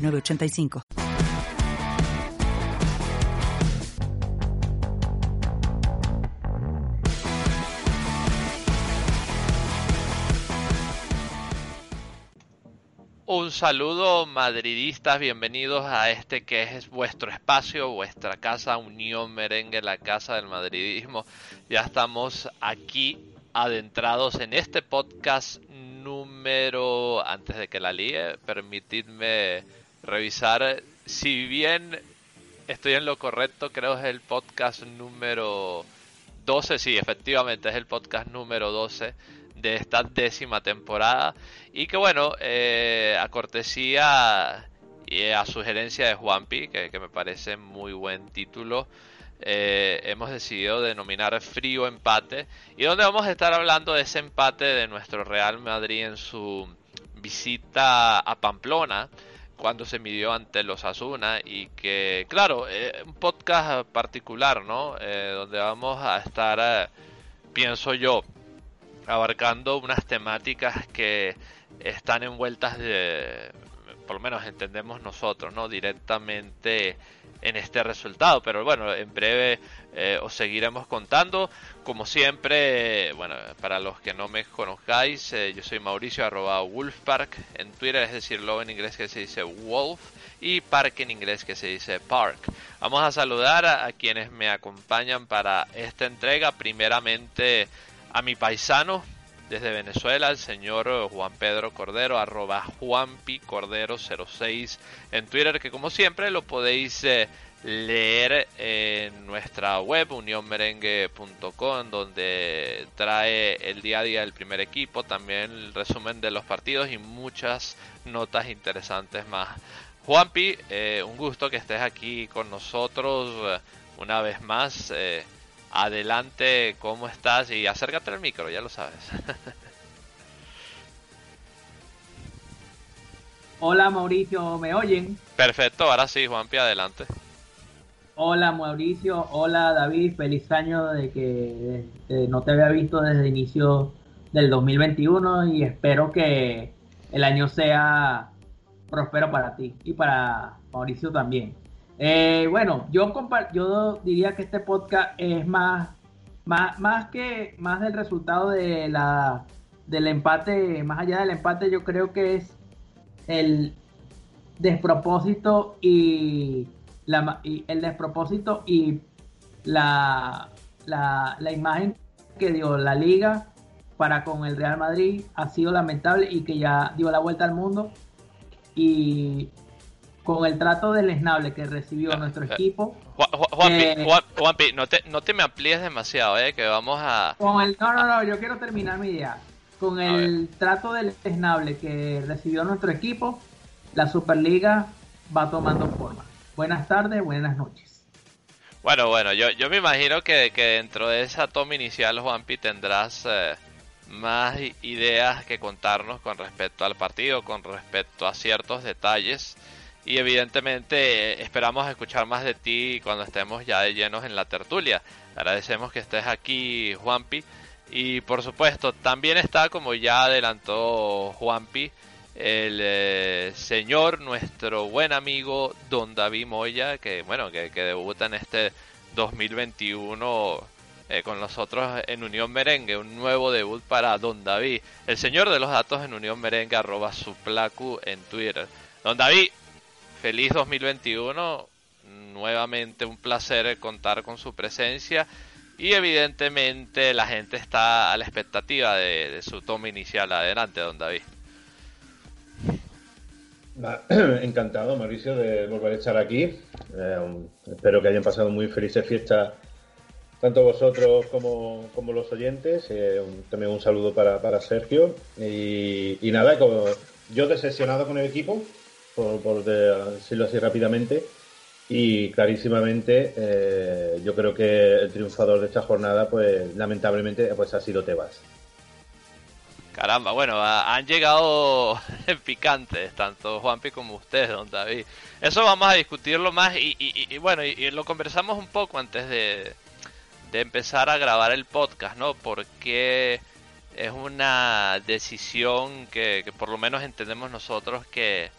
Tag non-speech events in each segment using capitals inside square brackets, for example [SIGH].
985. Un saludo madridistas, bienvenidos a este que es vuestro espacio, vuestra casa, Unión Merengue, la casa del madridismo. Ya estamos aquí adentrados en este podcast número, antes de que la líe, permitidme revisar. Si bien estoy en lo correcto, creo es el podcast número 12, sí, efectivamente es el podcast número 12 de esta décima temporada. Y que bueno, eh, a cortesía y a sugerencia de Juanpi, que, que me parece muy buen título, eh, hemos decidido denominar frío empate. Y donde vamos a estar hablando de ese empate de nuestro Real Madrid en su visita a Pamplona cuando se midió ante los Asuna y que, claro, eh, un podcast particular, ¿no? Eh, donde vamos a estar, eh, pienso yo, abarcando unas temáticas que están envueltas de, por lo menos entendemos nosotros, ¿no? Directamente en este resultado. Pero bueno, en breve eh, os seguiremos contando. Como siempre, bueno, para los que no me conozcáis, eh, yo soy Mauricio arroba Wolfpark en Twitter, es decir, lo en inglés que se dice Wolf y Park en inglés que se dice Park. Vamos a saludar a, quienes me acompañan para esta entrega. Primeramente a mi paisano, desde Venezuela, el señor Juan Pedro Cordero, arroba Juanpi Cordero 06 en Twitter, que como siempre lo podéis eh, leer en nuestra web unionmerengue.com donde trae el día a día del primer equipo, también el resumen de los partidos y muchas notas interesantes más. Juanpi, eh, un gusto que estés aquí con nosotros eh, una vez más adelante, ¿cómo estás? Y acércate al micro, ya lo sabes. [LAUGHS] Hola Mauricio, ¿me oyen? Perfecto, ahora sí, Juanpi, adelante. Hola Mauricio, hola David, feliz año de que no te había visto desde el inicio del 2021 y espero que el año sea próspero para ti y para Mauricio también. Eh, bueno, yo, yo diría que este podcast es más, más, más que más del resultado de la, del empate, más allá del empate, yo creo que es el despropósito y, la, el despropósito y la, la, la imagen que dio la liga para con el Real Madrid ha sido lamentable y que ya dio la vuelta al mundo. Y con el trato deleznable que recibió nuestro equipo. Juanpi, eh, no, te, no te me amplíes demasiado, eh, que vamos a... Con el, no, no, no, yo quiero terminar mi idea. Con el trato deleznable que recibió nuestro equipo, la Superliga va tomando forma. Buenas tardes, buenas noches. Bueno, bueno, yo, yo me imagino que, que dentro de esa toma inicial, Juanpi, tendrás eh, más ideas que contarnos con respecto al partido, con respecto a ciertos detalles y evidentemente eh, esperamos escuchar más de ti cuando estemos ya de llenos en la tertulia. Agradecemos que estés aquí, Juanpi. Y por supuesto, también está, como ya adelantó Juanpi, el eh, señor, nuestro buen amigo Don David Moya, que bueno, que, debuta en este 2021 eh, con nosotros en Unión Merengue, un nuevo debut para Don David, el señor de los datos en Unión Merengue, arroba su en Twitter. Don David, feliz 2021. Nuevamente un placer contar con su presencia y evidentemente la gente está a la expectativa de, su toma inicial. Adelante, don David. [CLEARS THROAT] Encantado, Mauricio, de volver a estar aquí. Eh, espero que hayan pasado muy felices fiestas tanto vosotros como, los oyentes. Eh, también un saludo para, Sergio. Y, y nada, como yo decepcionado con el equipo, por, decirlo así rápidamente. Y clarísimamente, eh, yo creo que el triunfador de esta jornada, pues lamentablemente, pues ha sido Tebas. Caramba, bueno, han llegado [LAUGHS] picantes, tanto Juanpi como usted, don David. Eso vamos a discutirlo más y, bueno, y, lo conversamos un poco antes de, de empezar a grabar el podcast, ¿no? Porque es una decisión que, por lo menos entendemos nosotros que,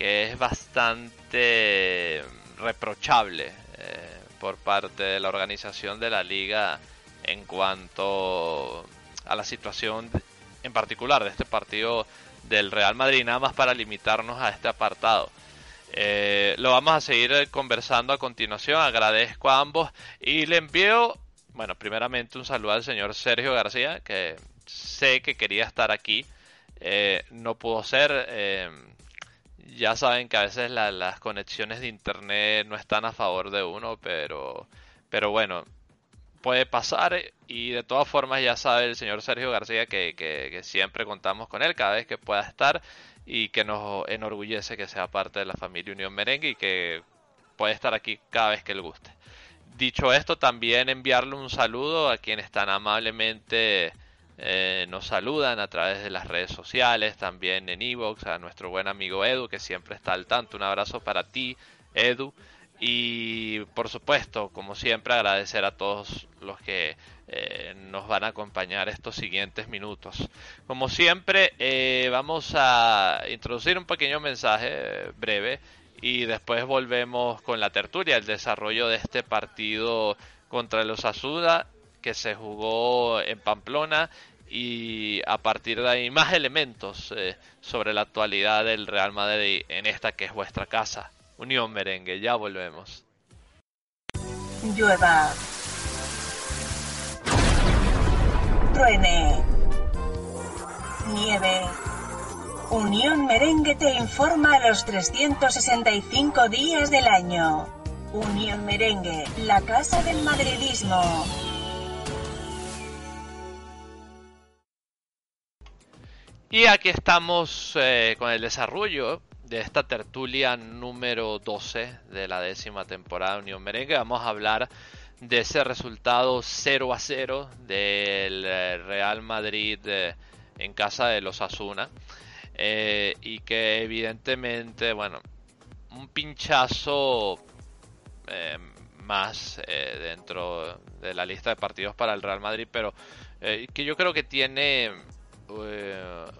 que es bastante reprochable eh, por parte de la organización de la liga en cuanto a la situación en particular de este partido del Real Madrid, nada más para limitarnos a este apartado. Eh, lo vamos a seguir conversando a continuación, agradezco a ambos y le envío bueno, primeramente un saludo al señor Sergio García, que sé que quería estar aquí, eh, no pudo ser. Ya saben que a veces las conexiones de internet no están a favor de uno, pero, pero bueno, puede pasar y de todas formas ya sabe el señor Sergio García que, que, siempre contamos con él cada vez que pueda estar y que nos enorgullece que sea parte de la familia Unión Merengue y que puede estar aquí cada vez que le guste. Dicho esto, también enviarle un saludo a quienes tan amablemente eh, nos saludan a través de las redes sociales, también en Evox, a nuestro buen amigo Edu, que siempre está al tanto. Un abrazo para ti, Edu. Y por supuesto, como siempre, agradecer a todos los que eh, nos van a acompañar estos siguientes minutos. Como siempre, eh, vamos a introducir un pequeño mensaje breve y después volvemos con la tertulia, el desarrollo de este partido contra los Azuda que se jugó en Pamplona y a partir de ahí más elementos eh, sobre la actualidad del Real Madrid en esta que es vuestra casa. Unión Merengue, ya volvemos. Llueva. Truene. Nieve Unión Merengue te informa a los 365 días del año. Unión Merengue, la casa del madridismo. Y aquí estamos eh, con el desarrollo de esta tertulia número 12 de la décima temporada de Unión Merengue. Vamos a hablar de ese resultado 0 a 0 del eh, Real Madrid eh, en casa de los Asuna. Y que evidentemente, bueno, un pinchazo más dentro de la lista de partidos para el Real Madrid, pero que yo creo que tiene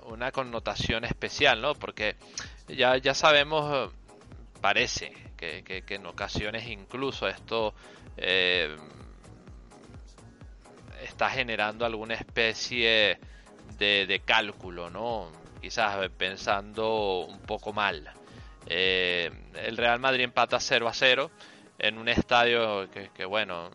una connotación especial, ¿no? Porque ya, ya sabemos, parece que, en ocasiones incluso esto está generando alguna especie de, cálculo, ¿no? quizás pensando un poco mal. Eh, el Real Madrid empata 0 a 0 en un estadio que, bueno,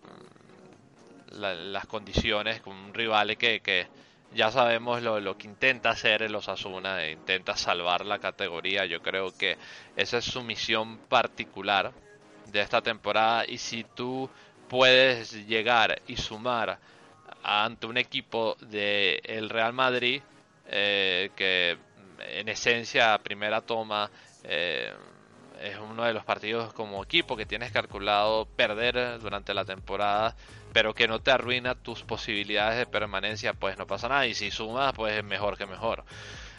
las condiciones con un rival que ya sabemos lo, que intenta hacer el Osasuna, e intenta salvar la categoría. Yo creo que esa es su misión particular de esta temporada. Y si tú puedes llegar y sumar ante un equipo del el Real Madrid, eh, que en esencia primera toma eh, es uno de los partidos como equipo que tienes calculado perder durante la temporada, pero que no te arruina tus posibilidades de permanencia, pues no pasa nada. Y si sumas, pues es mejor que mejor.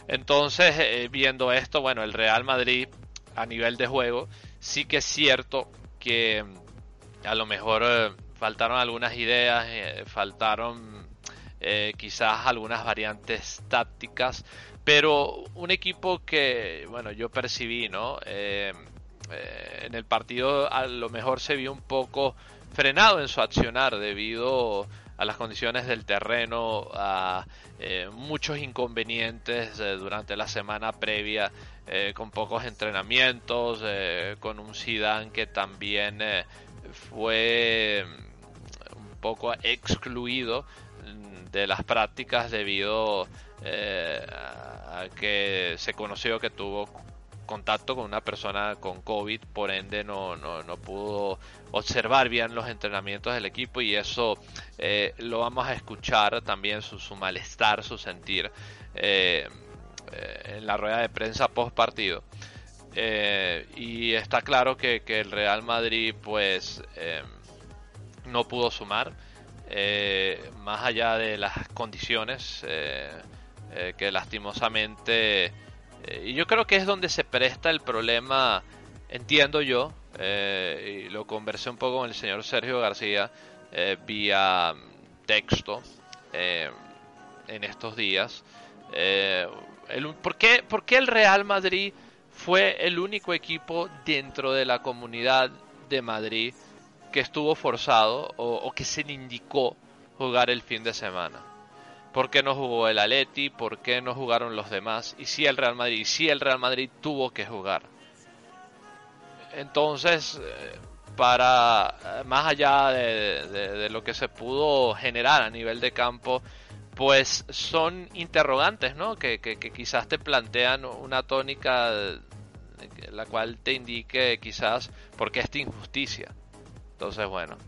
Entonces, eh, viendo esto, bueno, el Real Madrid a nivel de juego, sí que es cierto que a lo mejor faltaron algunas ideas, faltaron eh, quizás algunas variantes tácticas, pero un equipo que, bueno, yo percibí, ¿no? Eh, eh, en el partido a lo mejor se vio un poco frenado en su accionar debido a las condiciones del terreno, a muchos inconvenientes durante la semana previa, con pocos entrenamientos, con un Zidane que también fue un poco excluido de las prácticas debido eh, que se conoció que tuvo contacto con una persona con COVID, por ende no, no, no pudo observar bien los entrenamientos del equipo y eso eh, lo vamos a escuchar también su, su malestar, su sentir eh, en la rueda de prensa post partido. Y está claro que, el Real Madrid pues no pudo sumar más allá de las condiciones que lastimosamente y yo creo que es donde se presta el problema entiendo yo y lo conversé un poco con el señor Sergio García vía texto en estos días ¿por, qué, ¿por, qué, el Real Madrid fue el único equipo dentro de la comunidad de Madrid que estuvo forzado o, que se le indicó jugar el fin de semana? ¿Por qué no jugó el Atleti? ¿Por qué no jugaron los demás? Y si el Real Madrid, si el Real Madrid tuvo que jugar. Entonces, eh, para más allá de, lo que se pudo generar a nivel de campo, pues son interrogantes, ¿no? Que, quizás te plantean una tónica la cual te indique quizás por qué esta injusticia. Entonces, bueno,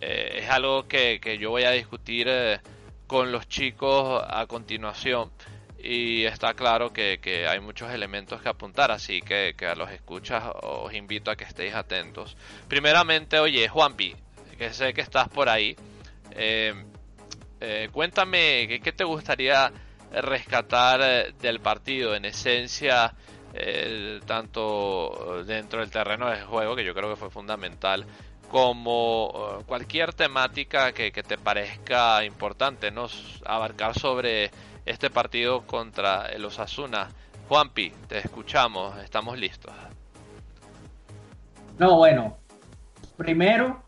eh, es algo que, yo voy a discutir eh, con los chicos a continuación y está claro que, hay muchos elementos que apuntar, así que, a los escuchas os invito a que estéis atentos. Primeramente, oye, Juanpi, que sé que estás por ahí. Eh, eh, cuéntame ¿qué, te gustaría rescatar eh, del partido, en esencia, tanto dentro del terreno de juego, que yo creo que fue fundamental, como cualquier temática que, te parezca importante, ¿no? abarcar sobre este partido contra el Osasuna. Juanpi, te escuchamos, estamos listos. No, bueno, primero,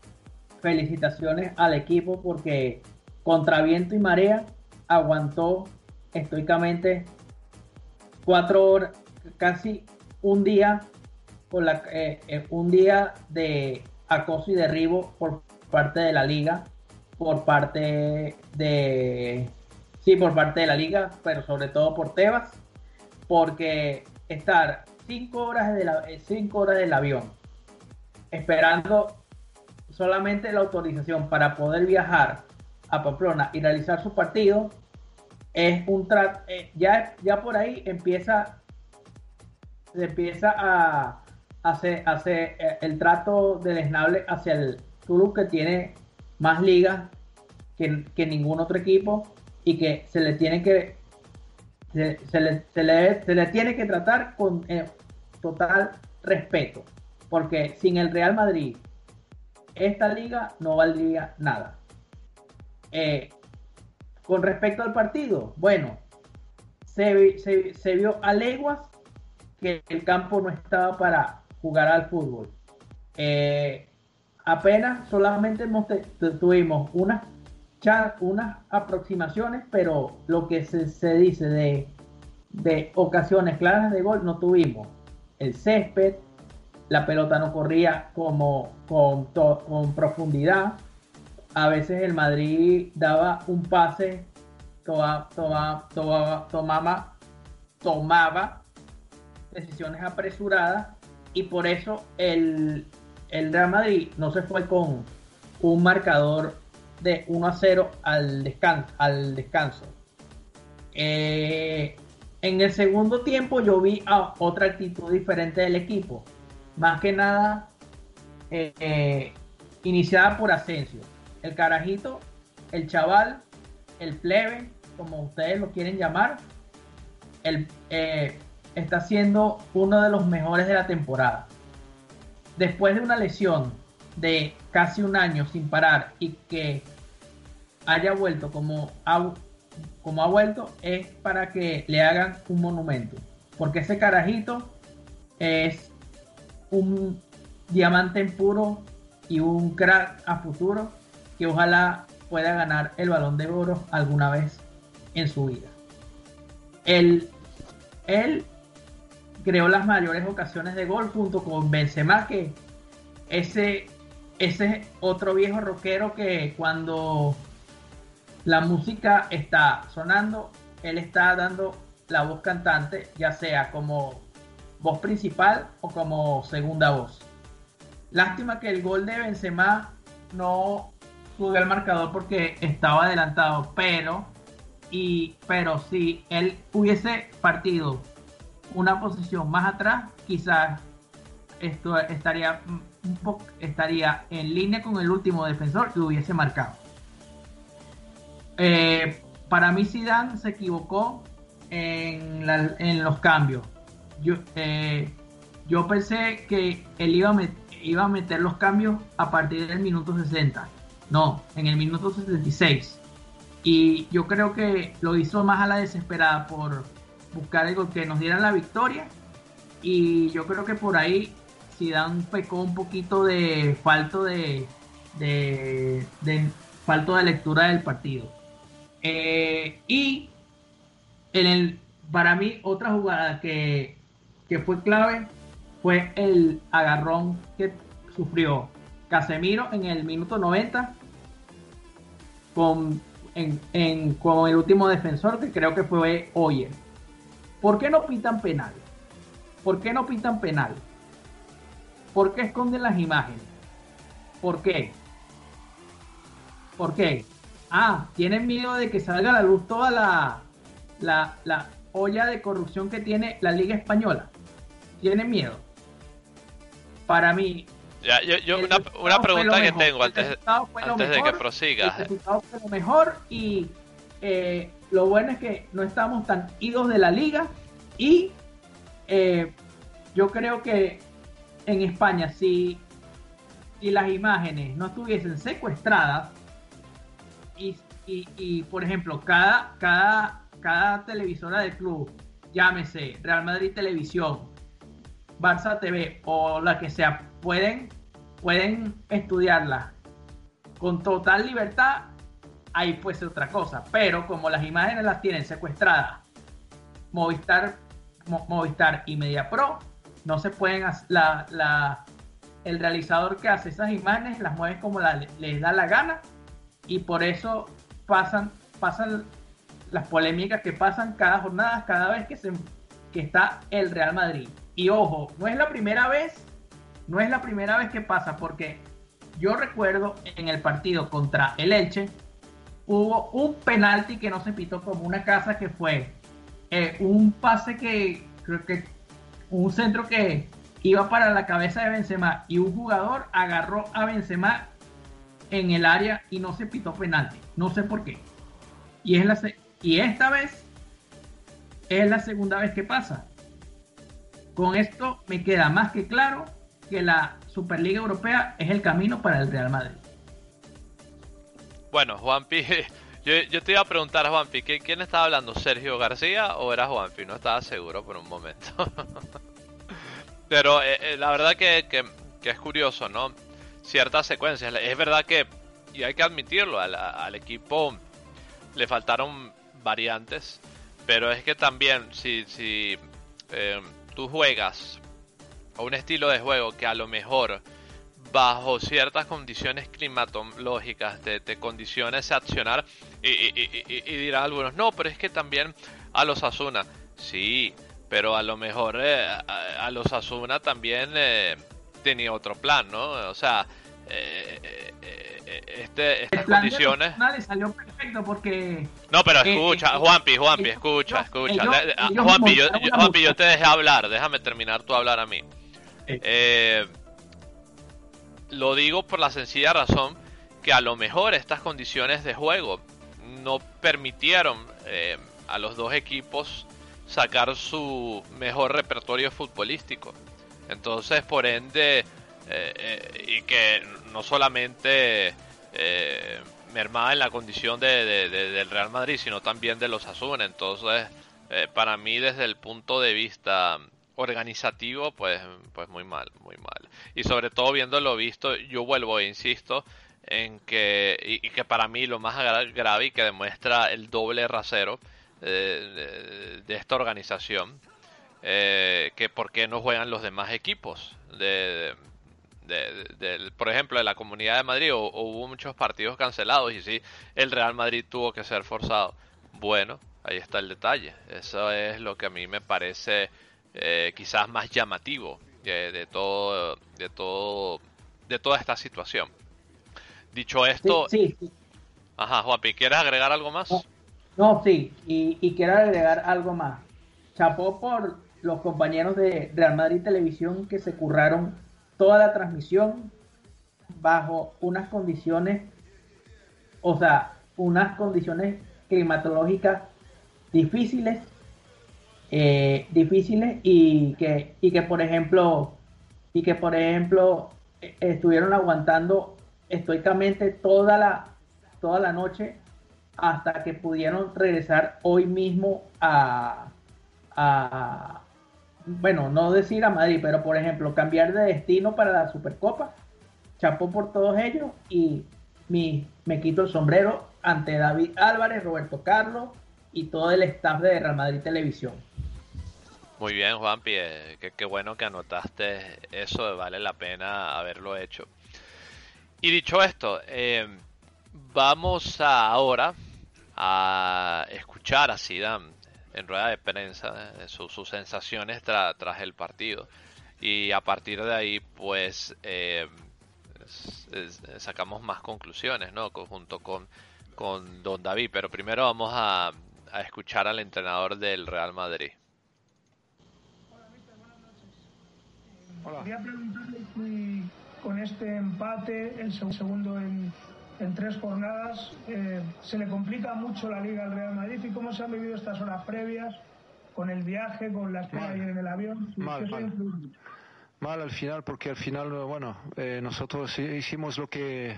felicitaciones al equipo porque contra viento y marea, aguantó estoicamente cuatro horas, casi un día, con la, eh, eh, un día de acoso y derribo por parte de la liga, por parte de, sí, por parte de la liga, pero sobre todo por Tebas, porque estar cinco horas, de la, eh, cinco horas del avión esperando solamente la autorización para poder viajar a Pamplona y realizar su partido, es un trato, eh, ya, ya por ahí empieza, se empieza a hacer, hacer eh, el trato del esnable hacia el club que tiene más ligas que, ningún otro equipo y que se le tiene que se, le, se le, tiene que tratar con eh, total respeto. Porque sin el Real Madrid esta liga no valdría nada. Eh, con respecto al partido, bueno, se, vio a leguas que el campo no estaba para jugar al fútbol. Eh, apenas solamente tuvimos unas, unas aproximaciones, pero lo que se, dice de, de ocasiones claras de gol no tuvimos. El césped, la pelota no corría como con, con profundidad a veces el Madrid daba un pase, tomaba, tomaba decisiones apresuradas y por eso el, el Real Madrid no se fue con un marcador de 1 a 0 al descanso. Al descanso. Eh, en el segundo tiempo yo vi otra actitud diferente del equipo. Más que nada eh, iniciada por Asensio el carajito, el chaval, el plebe, como ustedes lo quieren llamar, el, eh, está siendo uno de los mejores de la temporada. Después de una lesión de casi un año sin parar y que haya vuelto como ha, como ha vuelto, es para que le hagan un monumento. Porque ese carajito es un diamante en puro y un crack a futuro que ojalá pueda ganar el balón de oro alguna vez en su vida. Él, él creó las mayores ocasiones de gol junto con Benzema, que ese, ese otro viejo rockero que cuando la música está sonando, él está dando la voz cantante, ya sea como voz principal o como segunda voz. Lástima que el gol de Benzema no sube el marcador porque estaba adelantado, pero y pero si él hubiese partido una posición más atrás, quizás esto estaría estaría en línea con el último defensor que hubiese marcado. Eh, para mí Zidane se equivocó en, en los cambios. Yo, eh, yo pensé que él iba a, iba a meter los cambios a partir del minuto 60. No, en el minuto 76. Y yo creo que lo hizo más a la desesperada por buscar algo que nos diera la victoria. Y yo creo que por ahí Zidane pecó un poquito de falto de, de, falto de lectura del partido. Eh, y en el, para mí otra jugada que, que fue clave fue el agarrón que sufrió Casemiro en el minuto 90 con, en, con el último defensor que creo que fue Oyer. ¿Por qué no pitan penal? ¿Por qué no pitan penal? ¿Por qué esconden las imágenes? ¿Por qué? ¿Por qué? Ah, tienen miedo de que salga a la luz toda la, la, la olla de corrupción que tiene la Liga Española. Tienen miedo. Para mí, ya, yo, una, una pregunta que tengo antes, antes de que prosigas. El fue lo mejor y eh, lo bueno es que no estamos tan idos de la liga y eh, yo creo que en España si, si las imágenes no estuviesen secuestradas y, y, por ejemplo cada, cada, cada televisora del club, llámese Real Madrid Televisión, Barça TV o la que sea, pueden, pueden estudiarla con total libertad, ahí puede ser otra cosa. Pero como las imágenes las tienen secuestradas, Movistar, Movistar y Media Pro, no se pueden la, la, el realizador que hace esas imágenes las mueve como les da la gana y por eso pasan, pasan las polémicas que pasan cada jornada, cada vez que, se, que está el Real Madrid. Y ojo, no es la primera vez, no es la primera vez que pasa, porque yo recuerdo en el partido contra el Elche, hubo un penalti que no se pitó como una casa que fue eh, un pase que creo que un centro que iba para la cabeza de Benzema y un jugador agarró a Benzema en el área y no se pitó penalti. No sé por qué. Y, es la, y esta vez es la segunda vez que pasa. Con esto me queda más que claro que la Superliga Europea es el camino para el Real Madrid. Bueno, Juanpi, [LAUGHS] yo, yo te iba a preguntar, Juanpi, ¿quién estaba hablando? ¿Sergio García o era Juanpi? No estaba seguro por un momento. [LAUGHS] Pero eh, eh, la verdad que, es curioso, ¿no? Ciertas secuencias. Es verdad que, y hay que admitirlo, al, equipo le faltaron variantes. Pero es que también, si, si eh, tú juegas a un estilo de juego que a lo mejor bajo ciertas condiciones climatológicas te, te condiciones a accionar y, y, dirán algunos, no, pero es que también a los Asuna, sí, pero a lo mejor eh, a, los Asuna también eh, tenía otro plan, ¿no? O sea, eh, este, estas condiciones. salió perfecto porque. No, pero eh, escucha, eh, Juanpi, Juanpi, escucha, escucha. Juanpi, yo, Juanpi, yo te dejé hablar, déjame terminar tú hablar a mí. Eh, lo digo por la sencilla razón que a lo mejor estas condiciones de juego no permitieron a los dos equipos sacar su mejor repertorio futbolístico. Entonces, por ende, y que no solamente eh, mermada en la condición de, del Real Madrid, sino también de los Asuna. Entonces, eh, para mí, desde el punto de vista organizativo, pues, pues muy mal, muy mal. Y sobre todo viendo lo visto, yo vuelvo e insisto en que, y, que para mí lo más grave y que demuestra el doble rasero eh, de, esta organización, eh, que por qué no juegan los demás equipos de, por ejemplo, de la Comunidad de Madrid hubo muchos partidos cancelados y sí, el Real Madrid tuvo que ser forzado. Bueno, ahí está el detalle. Eso es lo que a mí me parece eh, quizás más llamativo de, todo, de todo, de toda esta situación. Dicho esto, sí, sí, ajá, Juanpi, ¿quieres agregar algo más? No, sí, y, quiero agregar algo más. Chapó por los compañeros de Real Madrid Televisión que se curraron toda la transmisión bajo unas condiciones, o sea, unas condiciones climatológicas difíciles, eh, difíciles y que, y que por ejemplo, y que por ejemplo estuvieron aguantando estoicamente toda la, toda la noche hasta que pudieron regresar hoy mismo a, a, bueno, no decir a Madrid, pero por ejemplo, cambiar de destino para la Supercopa. Chapó por todos ellos y me quito el sombrero ante David Álvarez, Roberto Carlos y todo el staff de Real Madrid Televisión. Muy bien, Juanpi, eh, qué, bueno que anotaste eso, vale la pena haberlo hecho. Y dicho esto, eh, vamos ahora a escuchar a Zidane en rueda de prensa eh, sus sensaciones tras el partido. Y a partir de ahí, pues, eh, sacamos más conclusiones, ¿no? Junto con, con Don David. Pero primero vamos a, a escuchar al entrenador del Real Madrid. Hola. Quería preguntarle si con este empate, el segundo en, en tres jornadas. Eh, se le complica mucho la liga al Real Madrid y cómo se han vivido estas horas previas con el viaje, con la espera en el avión. Mal, mal. al final, porque al final, bueno, eh, nosotros hicimos lo que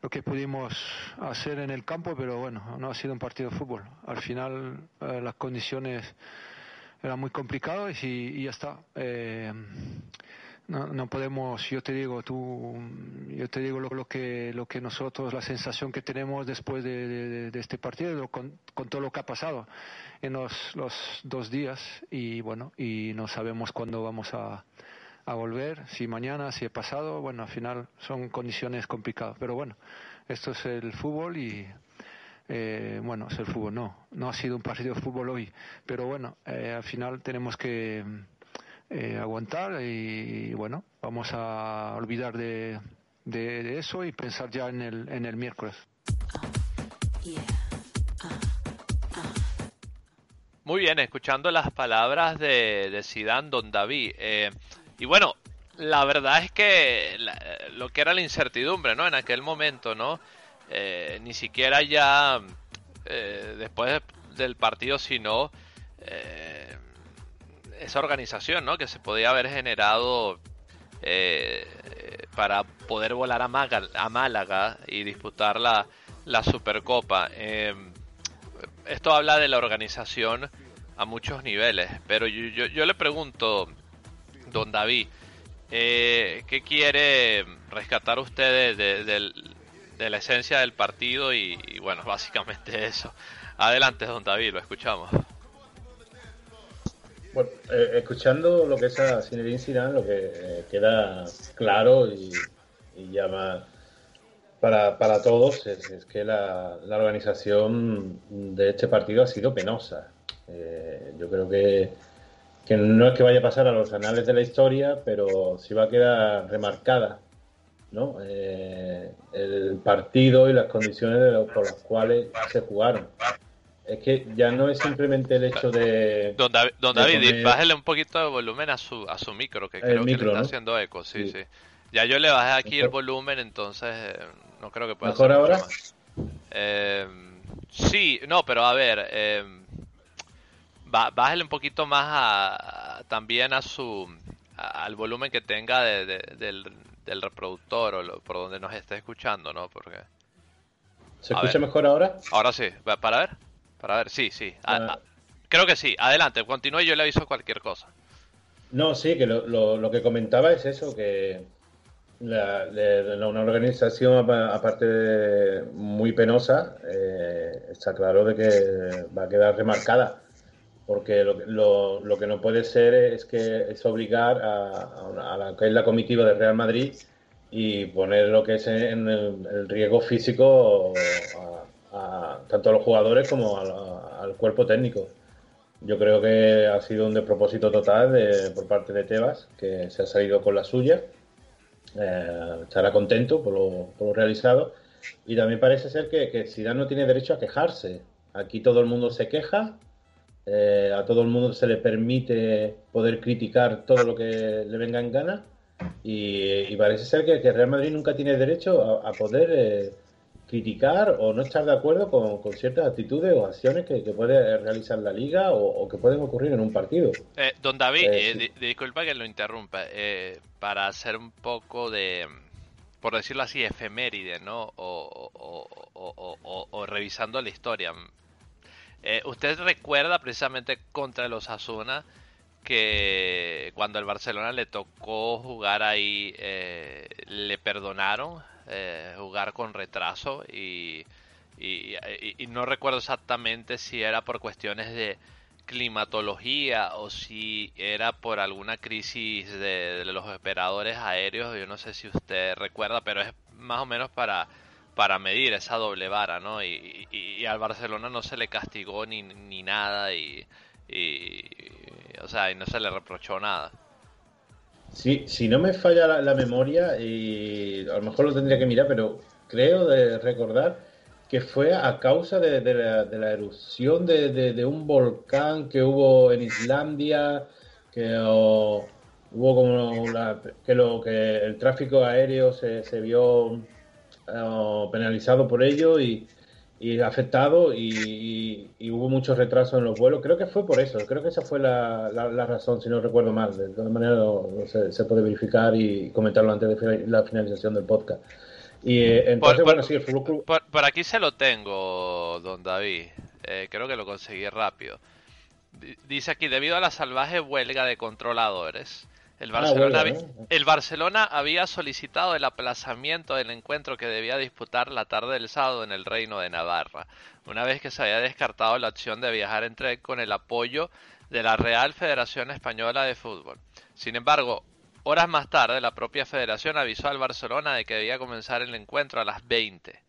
lo que pudimos hacer en el campo, pero bueno, no ha sido un partido de fútbol. Al final eh, las condiciones eran muy complicadas y, y ya está. No, no podemos, yo te digo, tú, yo te digo lo, lo, que, lo que nosotros, la sensación que tenemos después de, de, este partido, con, con, todo lo que ha pasado en los, los, dos días y bueno, y no sabemos cuándo vamos a, a volver, si mañana, si he pasado, bueno, al final son condiciones complicadas, pero bueno, esto es el fútbol y eh, bueno, es el fútbol, no, no ha sido un partido de fútbol hoy, pero bueno, eh, al final tenemos que eh, aguantar y bueno, vamos a olvidar de, de, eso y pensar ya en el, en el miércoles. Muy bien, escuchando las palabras de, de Zidane, Don David. Eh, y bueno, la verdad es que lo que era la incertidumbre, ¿no? En aquel momento, ¿no? Eh, ni siquiera ya después del partido, sino esa organización ¿no? que se podía haber generado eh, para poder volar a, Málaga, y disputar la, la Supercopa. Eh, esto habla de la organización a muchos niveles, pero yo, yo, le pregunto, don David, eh, ¿qué quiere rescatar usted de, la esencia del partido? Y, bueno, [LAUGHS] básicamente eso. Adelante, don David, lo escuchamos. Eh, escuchando lo que es a Zinedine Zidane, lo que eh, queda claro y, llama para, para todos es, que la, la, organización de este partido ha sido penosa. Eh, yo creo que, que, no es que vaya a pasar a los anales de la historia, pero sí va a quedar remarcada ¿no? El partido y las condiciones de por las cuales se jugaron. Es que ya no es simplemente el hecho de. Don David, bájale un poquito de volumen a su, a su micro, que creo que le está haciendo eco, sí, sí, Ya yo le bajé aquí el volumen, entonces eh, no creo que pueda ¿Mejor ahora? Eh, sí, no, pero a ver, eh, bájale un poquito más a, también a su al volumen que tenga del, del reproductor o por donde nos esté escuchando, ¿no? Porque. ¿Se escucha mejor ahora? Ahora sí, para ver. Para ver, sí, sí. Ah. creo que sí. Adelante, continúe yo le aviso cualquier cosa. No, sí, que lo, lo, que comentaba es eso, que la, una organización aparte muy penosa, eh, está claro de que va a quedar remarcada, porque lo, que no puede ser es que es obligar a, la que es la comitiva de Real Madrid y poner lo que es el, riesgo físico tanto a los jugadores como al cuerpo técnilo. Yo creo que ha sido un despropósito total por parte de Tebas, que se ha salido con la suya. Eh, estará contento por lo, realizado. Y también parece ser que, que Zidane no tiene derecho a quejarse. Aquí todo el mundo se queja eh, a todo el mundo se le permite poder criticar todo lo que le venga en gana y, parece ser que, que, Real Madrid nunca tiene derecho a, poder eh, criticar o no estar de acuerdo con, ciertas actitudes o acciones que, puede realizar la liga o, que pueden ocurrir en un partido. Eh, don David, disculpa que lo interrumpa, para hacer un poco de, por decirlo así, efeméride, ¿no? O, revisando la historia. Eh, ¿Usted recuerda precisamente contra los Asuna que cuando el Barcelona le tocó jugar ahí, eh, le perdonaron eh, jugar con retraso y, no recuerdo exactamente si era por cuestiones de climatología o si era por alguna crisis de, los operadores aéreos, yo no sé si usted recuerda, pero es más o menos para para medir esa doble vara, ¿no? Y, al Barcelona no se le castigó ni, ni nada y, o sea, y no se le reprochó nada. Sí, si no me falla la, memoria, y a lo mejor lo tendría que mirar, pero creo de recordar que fue a causa de, la, erupción de, un volcán que hubo en Islandia, que hubo como que lo que el tráfico aéreo se vio penalizado por ello y, afectado y, hubo mucho retraso en los vuelos. Creo que fue por eso, creo que esa fue la, razón, si no recuerdo mal. De todas maneras, se, puede verificar y comentarlo antes de la finalización del podcast. Y eh, entonces, por, bueno, sí, el Fútbol Por, aquí se lo tengo, don David. Eh, creo que lo conseguí rápido. Dice aquí, debido a la salvaje huelga de controladores, el ah, Barcelona, el Barcelona había solicitado el aplazamiento del encuentro que debía disputar la tarde del sábado en el Reino de Navarra, una vez que se había descartado la opción de viajar en tren con el apoyo de la Real Federación Española de Fútbol. Sin embargo, horas más tarde, la propia federación avisó al Barcelona de que debía comenzar el encuentro a las 20.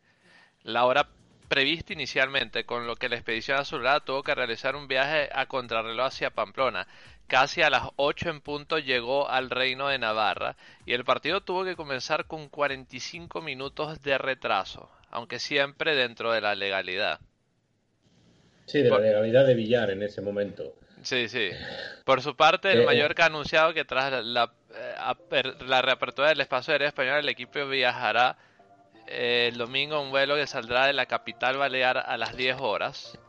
La hora prevista inicialmente, con lo que la expedición azulada tuvo que realizar un viaje a contrarreloj hacia Pamplona, Casi a las 8 en punto llegó al Reino de Navarra y el partido tuvo que comenzar con 45 minutos de retraso, aunque siempre dentro de la legalidad. Sí, de la legalidad de Villar en ese momento. Sí, sí. Por su parte, el eh, Mallorca ha anunciado que tras la, eh, la reapertura del espacio aéreo español, el equipo viajará eh, el domingo a un vuelo que saldrá de la capital balear a las 10 horas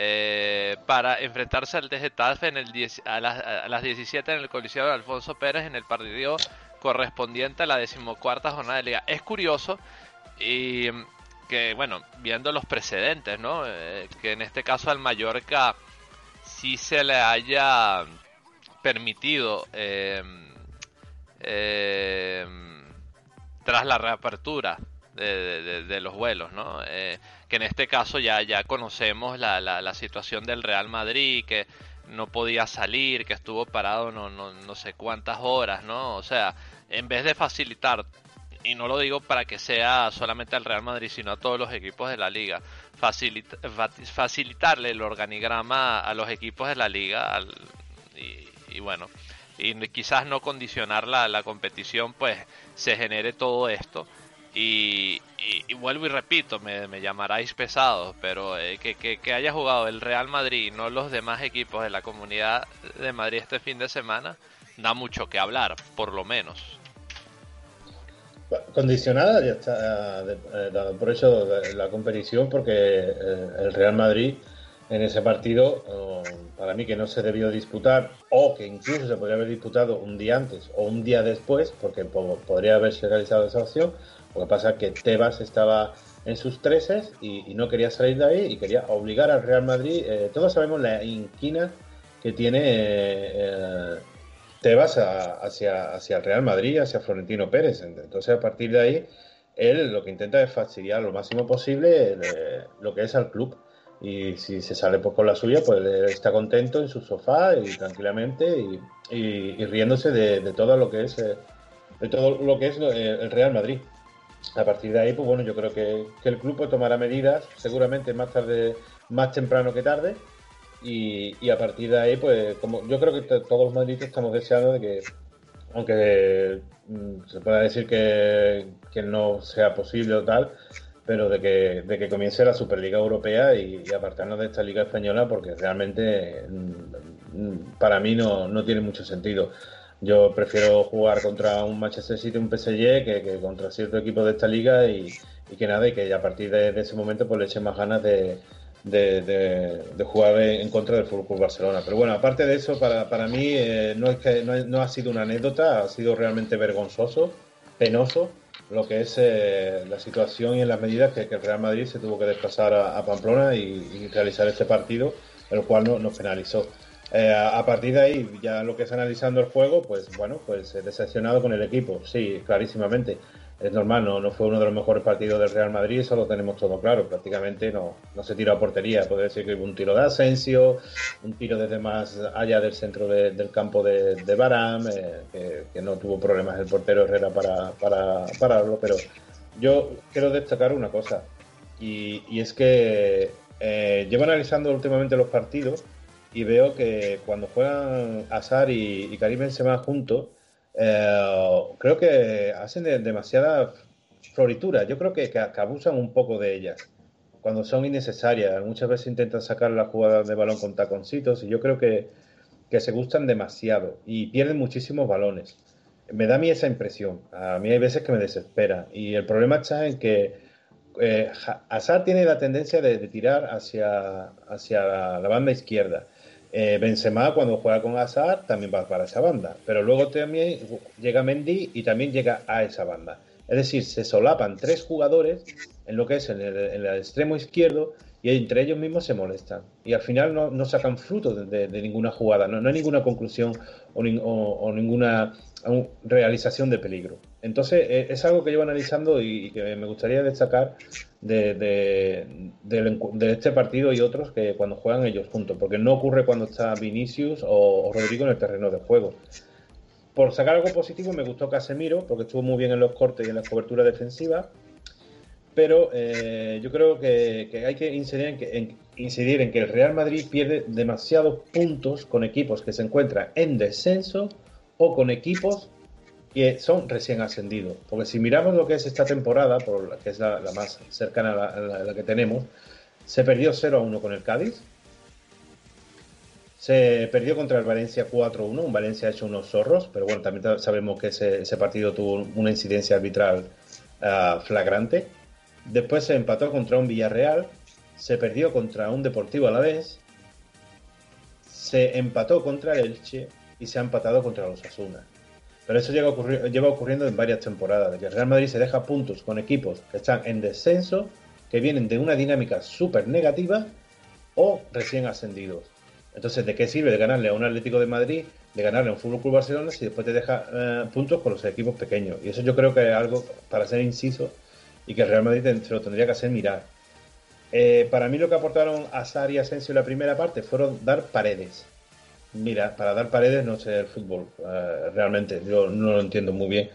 eh, para enfrentarse al de en el a, las, 17 en el Coliseo de Alfonso Pérez en el partido correspondiente a la decimocuarta jornada de liga. Es curioso y que, bueno, viendo los precedentes, ¿no? Eh, que en este caso al Mallorca sí se le haya permitido eh, tras la reapertura de, los vuelos, ¿no? Que en este caso ya, ya conocemos la, la, situación del Real Madrid, que no podía salir, que estuvo parado no, no, no sé cuántas horas, ¿no? O sea, en vez de facilitar, y no lo digo para que sea solamente al Real Madrid, sino a todos los equipos de la liga, facilitarle el organigrama a los equipos de la liga y, y, bueno, y quizás no condicionar la, la competición, pues se genere todo esto y, vuelvo y repito, me, llamaráis pesado, pero eh, que, haya jugado el Real Madrid y no los demás equipos de la comunidad de Madrid este fin de semana, da mucho que hablar, por lo menos. Condicionada ya está eh, por eso la competición, porque eh, el Real Madrid en ese partido, para mí que no se debió disputar, o que incluso se podría haber disputado un día antes o un día después, porque podría haberse realizado esa opción, lo que pasa es que Tebas estaba en sus treses y, no quería salir de ahí y quería obligar al Real Madrid. Eh, todos sabemos la inquina que tiene eh, Tebas hacia, hacia el Real Madrid, hacia Florentino Pérez. Entonces, a partir de ahí, él lo que intenta es fastidiar lo máximo posible eh, lo que es al club. Y si se sale pues, con la suya, pues está contento en su sofá y tranquilamente y, riéndose de, todo lo que es de todo lo que es el Real Madrid a partir de ahí, pues bueno, yo creo que, el club tomará medidas, seguramente más tarde, más temprano que tarde, y, a partir de ahí, pues como yo creo que todos los madridistas estamos deseando de que, aunque mm, se pueda decir que, no sea posible o tal, pero de que, de que comience la Superliga Europea y, apartarnos de esta Liga Española porque realmente mm, para mí no, no, tiene mucho sentido. Yo prefiero jugar contra un Manchester City, un PSG, que, contra cierto equipo de esta liga y, que nada, y que a partir de, ese momento pues le eche más ganas de, de, jugar en contra del Fútbol Barcelona. Pero bueno, aparte de eso, para, para mí eh, no, es que, no, ha sido una anécdota, ha sido realmente vergonzoso, penoso lo que es eh, la situación y en las medidas que, el Real Madrid se tuvo que desplazar a, Pamplona y, realizar este partido, el cual no, nos penalizó. Eh, a, partir de ahí, ya lo que es analizando el juego, pues bueno, pues decepcionado con el equipo, sí, clarísimamente. Es normal, no, no fue uno de los mejores partidos del Real Madrid, eso lo tenemos todo claro, prácticamente no, no se tiró a portería, puede decir que hubo un tiro de Asensio, un tiro desde más allá del centro del campo de, de Baram, eh, que, no tuvo problemas el portero Herrera para, para pararlo, pero yo quiero destacar una cosa, y, y es que eh, llevo analizando últimamente los partidos y veo que cuando juegan Azar y, y Karim Benzema juntos, eh, creo que hacen demasiada floritura. Yo creo que, abusan un poco de ellas cuando son innecesarias. Muchas veces intentan sacar la jugada de balón con taconcitos y yo creo que, se gustan demasiado y pierden muchísimos balones. Me da a mí esa impresión. A mí hay veces que me desespera. Y el problema está en que eh, tiene la tendencia de, tirar hacia, hacia la banda izquierda. Eh, Benzema cuando juega con Hazard también va para esa banda, pero luego también llega Mendy y también llega a esa banda. Es decir, se solapan tres jugadores en lo que es en el, extremo izquierdo y entre ellos mismos se molestan. Y al final no, sacan fruto de, ninguna jugada, no, hay ninguna conclusión o, o ninguna realización de peligro. Entonces, eh, es algo que llevo analizando y, que me gustaría destacar de, este partido y otros que cuando juegan ellos juntos, porque no ocurre cuando está Vinicius o, Rodrigo en el terreno de juego. Por sacar algo positivo, me gustó Casemiro, porque estuvo muy bien en los cortes y en la cobertura defensiva, pero eh, yo creo que, hay que incidir en, que el Real Madrid pierde demasiados puntos con equipos que se encuentran en descenso o con equipos que son recién ascendidos. Porque si miramos lo que es esta temporada, por que es la, más cercana a la, que tenemos, se perdió 0 a 1 con el Cádiz. Se perdió contra el Valencia 4 1. Un Valencia ha hecho unos zorros, pero bueno, también sabemos que ese, partido tuvo una incidencia arbitral ah, flagrante. Después se empató contra un Villarreal. Se perdió contra un Deportivo Alavés. Se empató contra el Elche y se ha empatado contra los Asuna. Pero eso lleva, ocurriendo en varias temporadas, que el Real Madrid se deja puntos con equipos que están en descenso, que vienen de una dinámica súper negativa o recién ascendidos. Entonces, ¿de qué sirve de ganarle a un Atlético de Madrid, de ganarle a un Fútbol Club Barcelona si después te deja eh, puntos con los equipos pequeños? Y eso yo creo que es algo para ser inciso y que Real Madrid se lo tendría que hacer mirar. Eh, para mí lo que aportaron Azar y Asensio en la primera parte fueron dar paredes. Mira, para dar paredes no sé el fútbol, eh, realmente, yo no lo entiendo muy bien.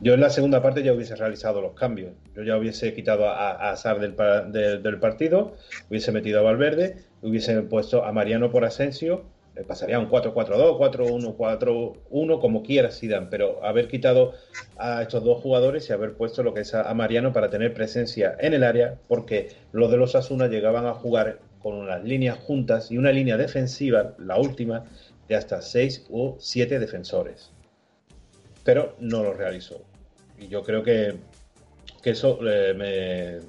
Yo en la segunda parte ya hubiese realizado los cambios. Yo ya hubiese quitado a, Azar del, del, partido, hubiese metido a Valverde, hubiese puesto a Mariano por Asensio, pasaría un 4-4-2, 4-1, 4-1, como quiera Zidane, pero haber quitado a estos dos jugadores y haber puesto lo que es a, Mariano para tener presencia en el área, porque los de los Asuna llegaban a jugar con unas líneas juntas y una línea defensiva, la última, de hasta seis o siete defensores. Pero no lo realizó. Y yo creo que, eso eh,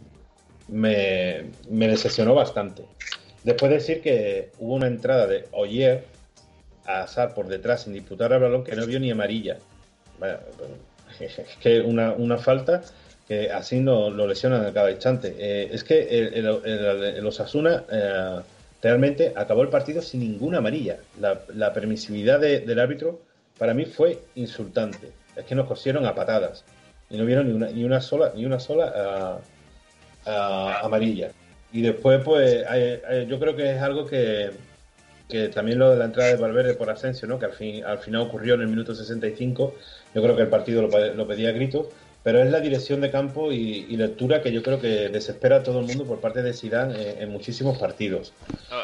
me, me, decepcionó bastante. Después de decir que hubo una entrada de Oyer a Azar por detrás sin disputar al balón que no vio ni amarilla. es [LAUGHS] que una, una falta que así no, lo lesionan a cada instante. Eh, es que el, Osasuna eh, realmente acabó el partido sin ninguna amarilla. La, permisividad del árbitro para mí fue insultante. Es que nos cosieron a patadas y no vieron ni una, ni una sola, ni una sola amarilla. Y después, pues, yo creo que es algo que, que también lo de la entrada de Valverde por Asensio, ¿no? que al, fin, al final ocurrió en el minuto 65. Yo creo que el partido lo, lo pedía a gritos pero es la dirección de campo y, lectura que yo creo que desespera a todo el mundo por parte de Zidane en, muchísimos partidos.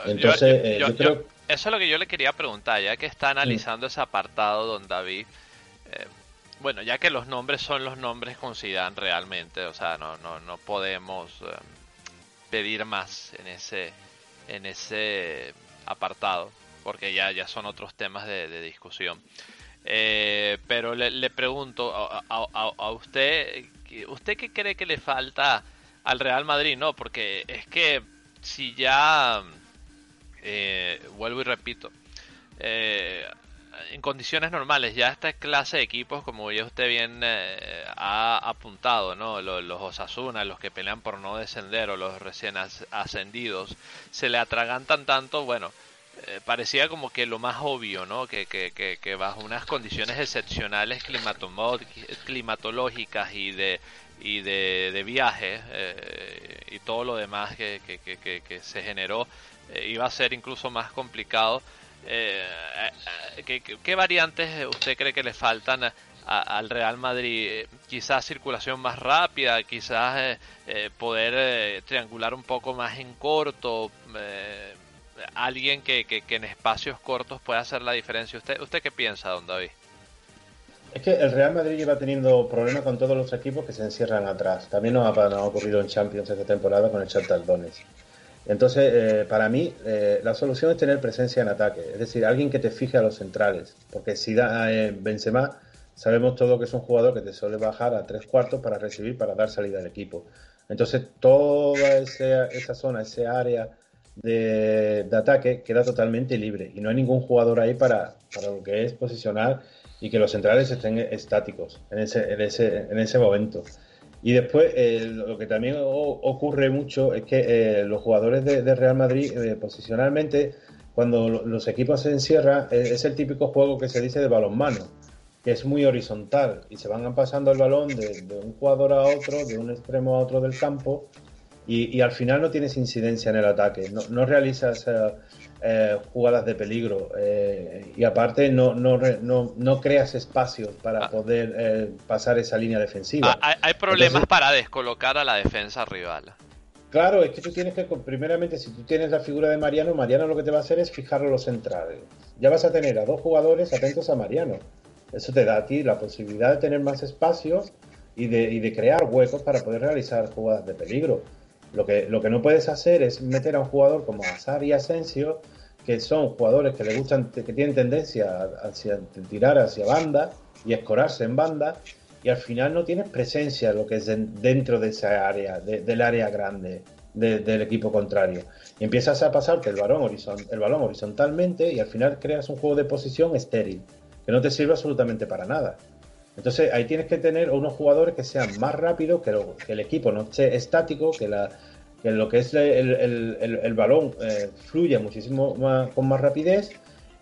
Entonces, eh, yo, creo... eso es lo que yo le quería preguntar, ya que está analizando ese apartado, don David. Eh, bueno, ya que los nombres son los nombres con Zidane realmente, o sea, no, no, no podemos eh, pedir más en ese, en ese apartado, porque ya, ya son otros temas de, discusión. Eh, pero le, pregunto a, a, usted, ¿usted qué cree que le falta al Real Madrid? No, porque es que si ya, eh, vuelvo y repito, eh, en condiciones normales, ya esta clase de equipos, como ya usted bien eh, ha apuntado, ¿no? Los, los, Osasuna, los que pelean por no descender o los recién ascendidos, se le atragantan tanto, bueno, eh, parecía como que lo más obvio, ¿no? Que, que, que, bajo unas condiciones excepcionales climatológicas y de y de, de viaje eh, y todo lo demás que, que se generó iba a ser incluso más complicado eh, ¿qué, ¿qué, variantes usted cree que le faltan al Real Madrid? Quizás circulación más rápida, quizás eh, eh, poder eh, triangular un poco más en corto, alguien que, que, en espacios cortos pueda hacer la diferencia. ¿Usted, usted qué piensa, don David? Es que el Real Madrid lleva teniendo problemas con todos los equipos que se encierran atrás. También nos ha, nos ha ocurrido en Champions esta temporada con el Shakhtar Donetsk. Entonces, eh, para mí, eh, la solución es tener presencia en ataque, es decir, alguien que te fije a los centrales, porque si da eh, Benzema, sabemos todo que es un jugador que te suele bajar a tres cuartos para recibir, para dar salida al equipo. Entonces, toda esa zona, ese área de, ataque queda totalmente libre y no hay ningún jugador ahí para, para lo que es posicionar y que los centrales estén estáticos en ese, en ese, en ese momento. Y después, eh, lo que también ocurre mucho es que eh, los jugadores de, Real Madrid, eh, posicionalmente, cuando los equipos se encierran, es el típico juego que se dice de balonmano, que es muy horizontal y se van pasando el balón de, un jugador a otro, de un extremo a otro del campo, y, al final no tienes incidencia en el ataque, no, no realizas eh, jugadas de peligro eh, y aparte no, no, no, no, creas espacios para ah. poder eh, pasar esa línea defensiva. Ah, hay, problemas para descolocar a la defensa rival. Claro, es que tú tienes que, primeramente, si tú tienes la figura de Mariano, Mariano lo que te va a hacer es fijarlo los centrales. Ya vas a tener a dos jugadores atentos a Mariano. Eso te da a ti la posibilidad de tener más espacios y de, y de crear huecos para poder realizar jugadas de peligro. Lo que, lo que no puedes hacer es meter a un jugador como Azar y Asensio, que son jugadores que le gustan, que tienen tendencia hacia tirar hacia banda y escorarse en banda, y al final no tienes presencia lo que es dentro de esa área, del área grande del equipo contrario. Y empiezas a pasarte el balón, el balón horizontalmente y al final creas un juego de posición estéril, que no te sirve absolutamente para nada. Entonces ahí tienes que tener unos jugadores que sean más rápidos, que, el equipo no esté estático, que, la, lo que es el, balón eh, fluya muchísimo más, con más rapidez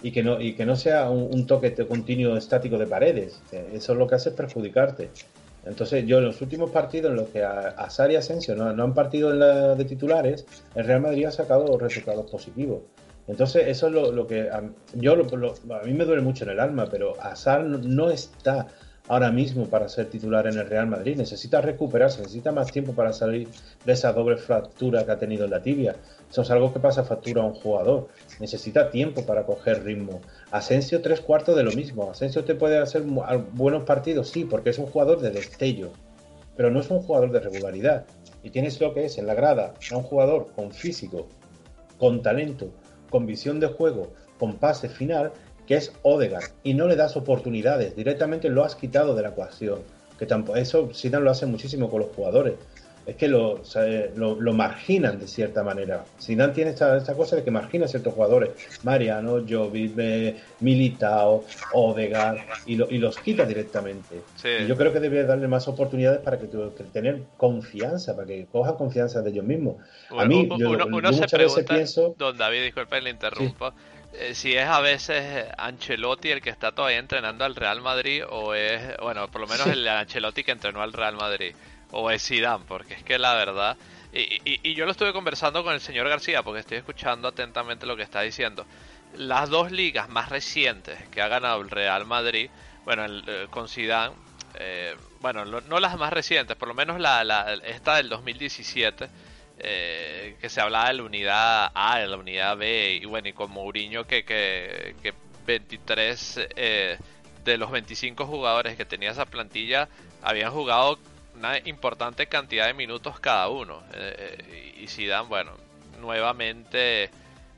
y que no, y que no sea un, toque continuo estático de paredes. Eso es lo que hace es perjudicarte. Entonces yo en los últimos partidos en los que a, y Asensio no, han partido en la, de titulares, el Real Madrid ha sacado resultados positivos. Entonces, eso es lo, que a, yo a mí me duele mucho en el alma, pero Azar no está ahora mismo para ser titular en el Real Madrid. Necesita recuperarse, necesita más tiempo para salir de esa doble fractura que ha tenido en la tibia. Eso es algo que pasa factura a un jugador. Necesita tiempo para coger ritmo. Asensio tres cuartos de lo mismo. Asensio te puede hacer buenos partidos, sí, porque es un jugador de destello, pero no es un jugador de regularidad. Y tienes lo que es en la grada, a un jugador con físico, con talento, con visión de juego, con pase final, que es Odegaard, y no le das oportunidades, directamente lo has quitado de la ecuación. Que tampoco, eso Zidane lo hace muchísimo con los jugadores. Es que lo, lo, marginan de cierta manera. Zidane tiene esta, esta, cosa de que margina a ciertos jugadores. Mariano, Jovic, eh, Militao, Odegaard, y, y los quita directamente. Y yo creo que debería darle más oportunidades para que, tener confianza, para que cojan confianza de ellos mismos. a mí, yo, uno, se pregunta, pienso... Don David, disculpe, le interrumpo. Eh, si es a veces Ancelotti el que está todavía entrenando al Real Madrid o es, bueno, por lo menos el Ancelotti que entrenó al Real Madrid o es Zidane, porque es que la verdad, y, y, yo lo estuve conversando con el señor García porque estoy escuchando atentamente lo que está diciendo. Las dos ligas más recientes que ha ganado el Real Madrid, bueno, el, eh, con Zidane, eh, bueno, no las más recientes, por lo menos la, la, esta del 2017, eh, que se hablaba de la unidad A, de la unidad B, y bueno, y con Mourinho que, que, 23 eh, de los 25 jugadores que tenía esa plantilla, habían jugado una importante cantidad de minutos cada uno. Eh, y Zidane, bueno, nuevamente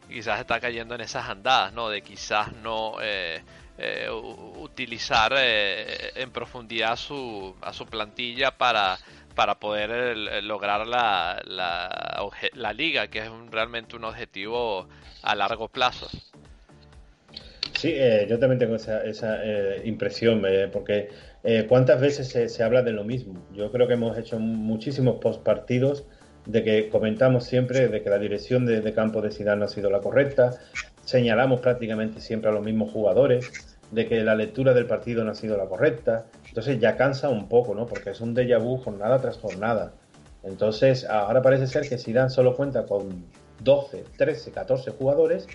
quizás está cayendo en esas andadas, ¿no? De quizás no eh, eh, utilizar en profundidad su, a su plantilla para, para poder lograr la, la, liga, que es realmente un objetivo a largo plazo. Sí, yo también tengo esa, esa impresión, porque cuántas veces se, habla de lo mismo. Yo creo que hemos hecho muchísimos postpartidos partidos de que comentamos siempre de que la dirección de, campo de Zidane no ha sido la correcta, señalamos prácticamente siempre a los mismos jugadores, de que la lectura del partido no ha sido la correcta, entonces ya cansa un poco, ¿no? Porque es un déjà vu jornada tras jornada. Entonces, ahora parece ser que Zidane solo cuenta con 12, 13, 14 jugadores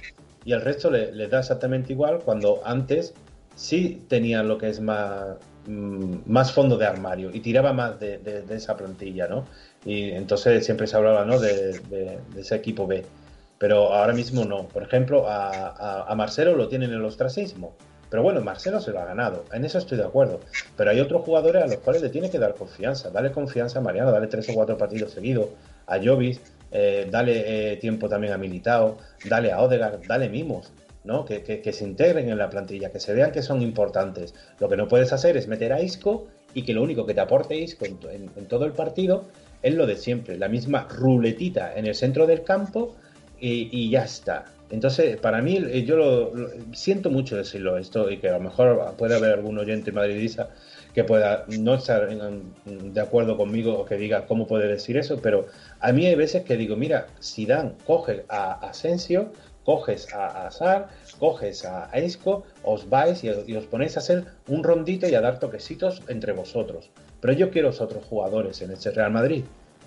y el resto le, da exactamente igual cuando antes sí tenía lo que es más, mm, más fondo de armario y tiraba más de, esa plantilla, ¿no? Y entonces siempre se hablaba ¿no? de, ese equipo B. Pero ahora mismo no. Por ejemplo, a, Marcelo lo tienen en el ostracismo. Pero bueno, Marcelo se lo ha ganado. En eso estoy de acuerdo. Pero hay otros jugadores a los cuales le tiene que dar confianza. Dale confianza a Mariano, dale tres o cuatro partidos seguidos. A Jovis, eh, dale eh, tiempo también a Militao, dale a Odegaard, dale mimos. ¿no? Que, que, se integren en la plantilla, que se vean que son importantes. Lo que no puedes hacer es meter a Isco y que lo único que te aporte Isco en todo el partido es lo de siempre, la misma ruletita en el centro del campo y, ya está. Entonces, para mí, eh, yo lo, siento mucho decirlo esto y que a lo mejor puede haber algún oyente madridista que pueda no estar de acuerdo conmigo o que diga cómo puede decir eso, pero a mí hay veces que digo, mira, si Dan coge a Asensio, coges a Azar, coges a Isco, os vais y, os ponéis a hacer un rondito y a dar toquecitos entre vosotros. Pero yo quiero otros jugadores en este Real Madrid.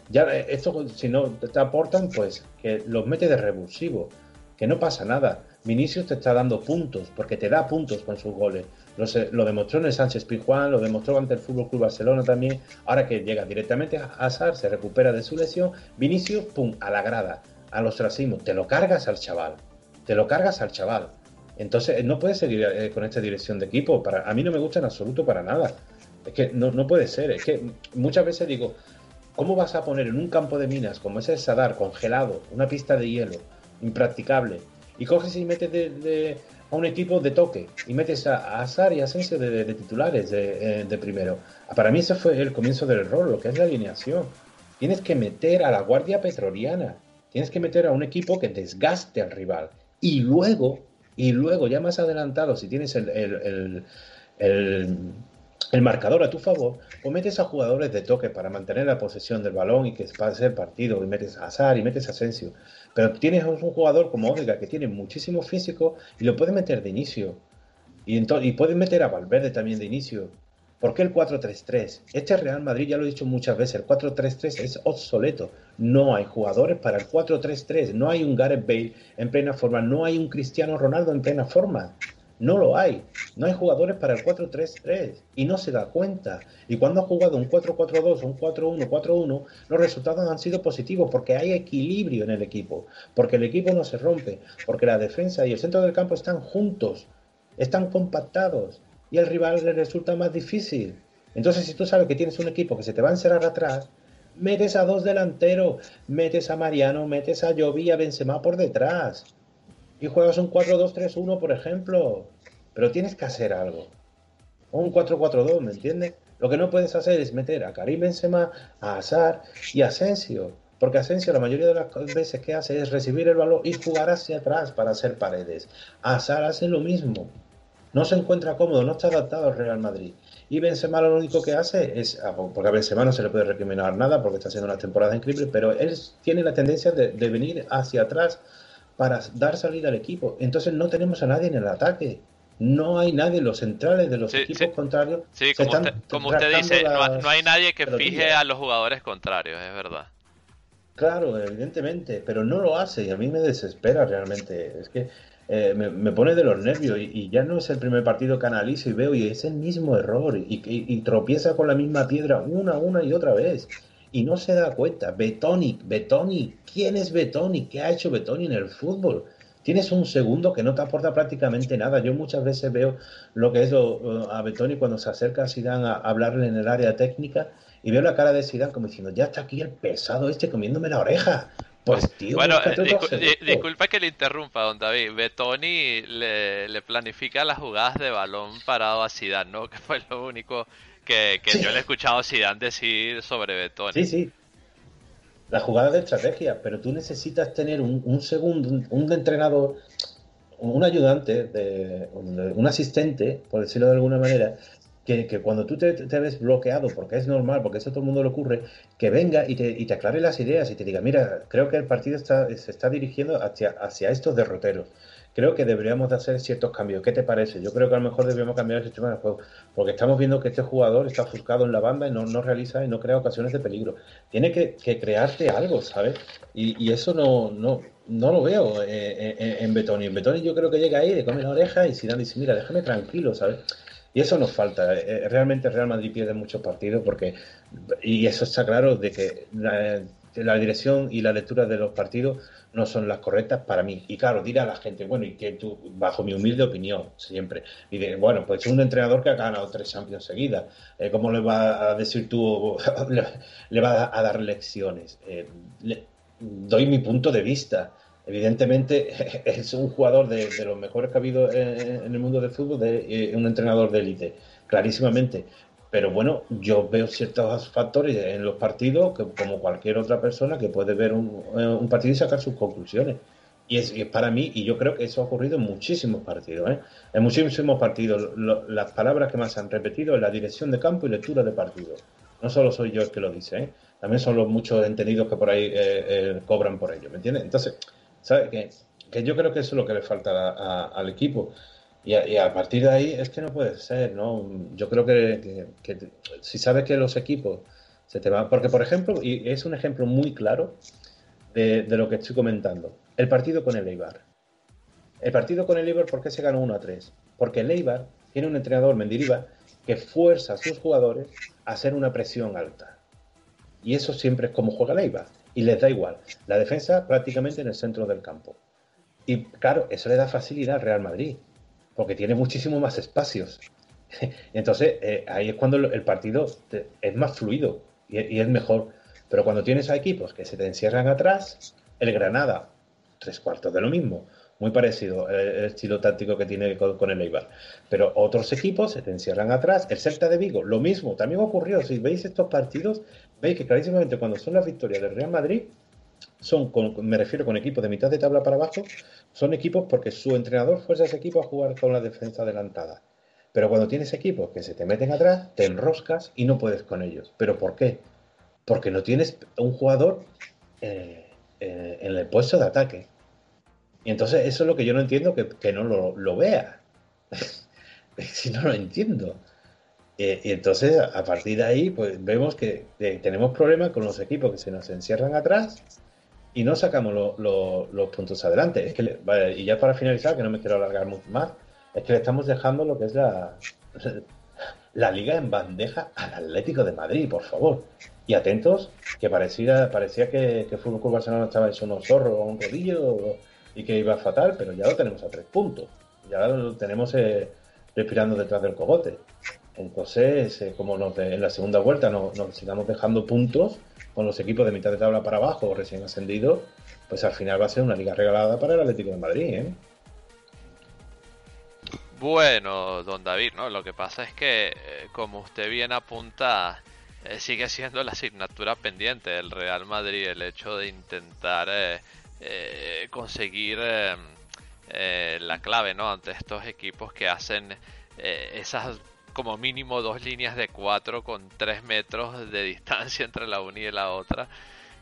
Ya, eh, esto, si no te aportan, pues que los mete de revulsivo, que no pasa nada. Vinicius te está dando puntos, porque te da puntos con sus goles. Lo, demostró en el Sánchez Pizjuán, lo demostró ante el Fútbol Club Barcelona también. Ahora que llega directamente a Hazard, se recupera de su lesión, Vinicius, pum, a la grada, al ostracismo. Te lo cargas al chaval, te lo cargas al chaval. Entonces, no puedes seguir eh, con esta dirección de equipo. Para, a mí no me gusta en absoluto para nada. Es que no, no puede ser. Es que muchas veces digo, ¿cómo vas a poner en un campo de minas como ese Sadar, congelado, una pista de hielo, impracticable, y coges y metes de, a un equipo de toque y metes a, Azar y a Asensio de, titulares eh, de, primero? Para mí ese fue el comienzo del error, lo que es la alineación. Tienes que meter a la Guardia Petroliana, tienes que meter a un equipo que desgaste al rival. Y luego, y luego ya más adelantado, si tienes el el marcador a tu favor, o metes a jugadores de toque para mantener la posesión del balón y que pase el partido, y metes a Azar y metes a Asensio. Pero tienes un jugador como Odega que tiene muchísimo físico y lo puedes meter de inicio. Y, y puedes meter a Valverde también de inicio. ¿Por qué el 4-3-3? Este Real Madrid, ya lo he dicho muchas veces, el 4-3-3 es obsoleto. No hay jugadores para el 4-3-3. No hay un Gareth Bale en plena forma. No hay un Cristiano Ronaldo en plena forma. No lo hay. No hay jugadores para el 4-3-3 y no se da cuenta. Y cuando ha jugado un 4-4-2 o un 4-1-4-1, los resultados han sido positivos porque hay equilibrio en el equipo, porque el equipo no se rompe, porque la defensa y el centro del campo están juntos, están compactados y el rival le resulta más difícil. Entonces, si tú sabes que tienes un equipo que se te va a encerrar atrás, metes a dos delanteros, metes a Mariano, metes a Jovi y a Benzema por detrás y juegas un 4-2-3-1, por ejemplo. Pero tienes que hacer algo. O un 4-4-2, ¿me entiendes? Lo que no puedes hacer es meter a Karim Benzema, a Azar y a Asensio. Porque Asensio la mayoría de las veces que hace es recibir el balón y jugar hacia atrás para hacer paredes. Azar hace lo mismo. No se encuentra cómodo, no está adaptado al Real Madrid. Y Benzema lo único que hace es, ah, porque a Benzema no se le puede recriminar nada porque está haciendo una temporada increíble, pero él tiene la tendencia de, de venir hacia atrás para dar salida al equipo. Entonces no tenemos a nadie en el ataque. No hay nadie, los centrales de los equipos contrarios. Sí, como, usted, dice, no, hay nadie que fije a los jugadores contrarios, es verdad. Claro, evidentemente, pero no lo hace y a mí me desespera realmente. Es que eh, me, pone de los nervios y, ya no es el primer partido que analizo y veo y es el mismo error y, y tropieza con la misma piedra una, una y otra vez y no se da cuenta. Betoni, Betoni, ¿quién es Betoni? ¿Qué ha hecho Betoni en el fútbol? tienes un segundo que no te aporta prácticamente nada. Yo muchas veces veo lo que es a Betoni cuando se acerca a Zidane a hablarle en el área técnica y veo la cara de Zidane como diciendo, ya está aquí el pesado este comiéndome la oreja. Pues tío, bueno, disculpa que le interrumpa, don David. Betoni le, le, planifica las jugadas de balón parado a Zidane, ¿no? [LAUGHS] Que fue lo único que, yo le he escuchado a Zidane decir sobre Betoni. Sí, sí. La jugada de estrategia, pero tú necesitas tener un, segundo, un, entrenador, un ayudante, de, un asistente, por decirlo de alguna manera, que, cuando tú te, ves bloqueado, porque es normal, porque eso a todo el mundo le ocurre, que venga y te, y te aclare las ideas y te diga, mira, creo que el partido está, se está dirigiendo hacia, hacia estos derroteros. Creo que deberíamos de hacer ciertos cambios. ¿Qué te parece? Yo creo que a lo mejor deberíamos cambiar el sistema de juego, porque estamos viendo que este jugador está ofuscado en la banda y no, no realiza y no crea ocasiones de peligro. Tiene que, que crearte algo, ¿sabes? Y, y eso no, no, no lo veo eh, eh, en Betoni. En Betoni yo creo que llega ahí, le come la oreja y si dice, mira, déjame tranquilo, ¿sabes? Y eso nos falta. Eh, realmente Real Madrid pierde muchos partidos porque, y eso está claro, de que la, dirección y la lectura de los partidos no son las correctas para mí. Y claro, dirá a la gente, bueno, y que tú, bajo mi humilde opinión, siempre, y de, bueno, pues es un entrenador que ha ganado tres Champions seguidas, eh, ¿cómo le va a decir tú, [LAUGHS] le, va a dar lecciones? Eh, doy mi punto de vista evidentemente [LAUGHS] es un jugador de, los mejores que ha habido en, el mundo del fútbol, eh, un entrenador de élite, clarísimamente. Pero bueno, yo veo ciertos factores en los partidos, que, como cualquier otra persona, que puede ver un, eh, partido y sacar sus conclusiones. Y es, para mí, y yo creo que eso ha ocurrido en muchísimos partidos, ¿eh? en muchísimos partidos. las palabras que más han repetido es la dirección de campo y lectura de partido. No solo soy yo el que lo dice, ¿eh? también son los muchos entendidos que por ahí cobran por ello, ¿me entiendes? Entonces, ¿Sabes? Que, que, yo creo que eso es lo que le falta al equipo. Y a, partir de ahí es que no puede ser, ¿no? Yo creo que, si sabes que los equipos se te van. Porque, por ejemplo, y es un ejemplo muy claro de, lo que estoy comentando: el partido con el Eibar. El partido con el Eibar, ¿por qué se ganó 1 a 3? Porque el Eibar tiene un entrenador, Mendiriva, que fuerza a sus jugadores a hacer una presión alta. Y eso siempre es como juega el Eibar y les da igual. La defensa prácticamente en el centro del campo. Y claro, eso le da facilidad al Real Madrid, porque tiene muchísimo más espacios. [LAUGHS] Entonces, eh, ahí es cuando el partido es más fluido y, es mejor. Pero cuando tienes a equipos que se te encierran atrás, el Granada, tres cuartos de lo mismo, muy parecido el, estilo táctico que tiene con, el Eibar. Pero otros equipos se te encierran atrás. El Celta de Vigo, lo mismo, también ocurrió. Si veis estos partidos, veis que clarísimamente cuando son las victorias del Real Madrid, son, me refiero con equipos de mitad de tabla para abajo, son equipos porque su entrenador fuerza ese equipo a jugar con la defensa adelantada. Pero cuando tienes equipos que se te meten atrás, te enroscas y no puedes con ellos. ¿Pero por qué? Porque no tienes un jugador eh, eh, en el puesto de ataque. Y entonces eso es lo que yo no entiendo que, no lo, vea. [LAUGHS] si no lo entiendo. Eh, y entonces, a partir de ahí, pues vemos que tenemos problemas con los equipos que se nos encierran atrás y no sacamos los puntos adelante. Es que, y ya para finalizar, que no me quiero alargar mucho más, es que le estamos dejando lo que es la, [LAUGHS] la liga en bandeja al Atlético de Madrid, por favor. Y atentos, que parecía, parecía que, que Fútbol Club Barcelona estaba hecho unos zorros o un rodillo y que iba fatal, pero ya lo tenemos a tres puntos. Ya lo tenemos eh, respirando detrás del cogote. Entonces, eh, como nos en la segunda vuelta nos, sigamos dejando puntos con los equipos de mitad de tabla para abajo recién ascendidos, pues al final va a ser una liga regalada para el Atlético de Madrid. ¿eh? Bueno, don David, ¿no? Lo que pasa es que, como usted bien apunta, sigue siendo la asignatura pendiente del Real Madrid el hecho de intentar eh, conseguir eh, la clave ¿no? ante estos equipos que hacen eh, esas como mínimo dos líneas de cuatro con tres metros de distancia entre la una y la otra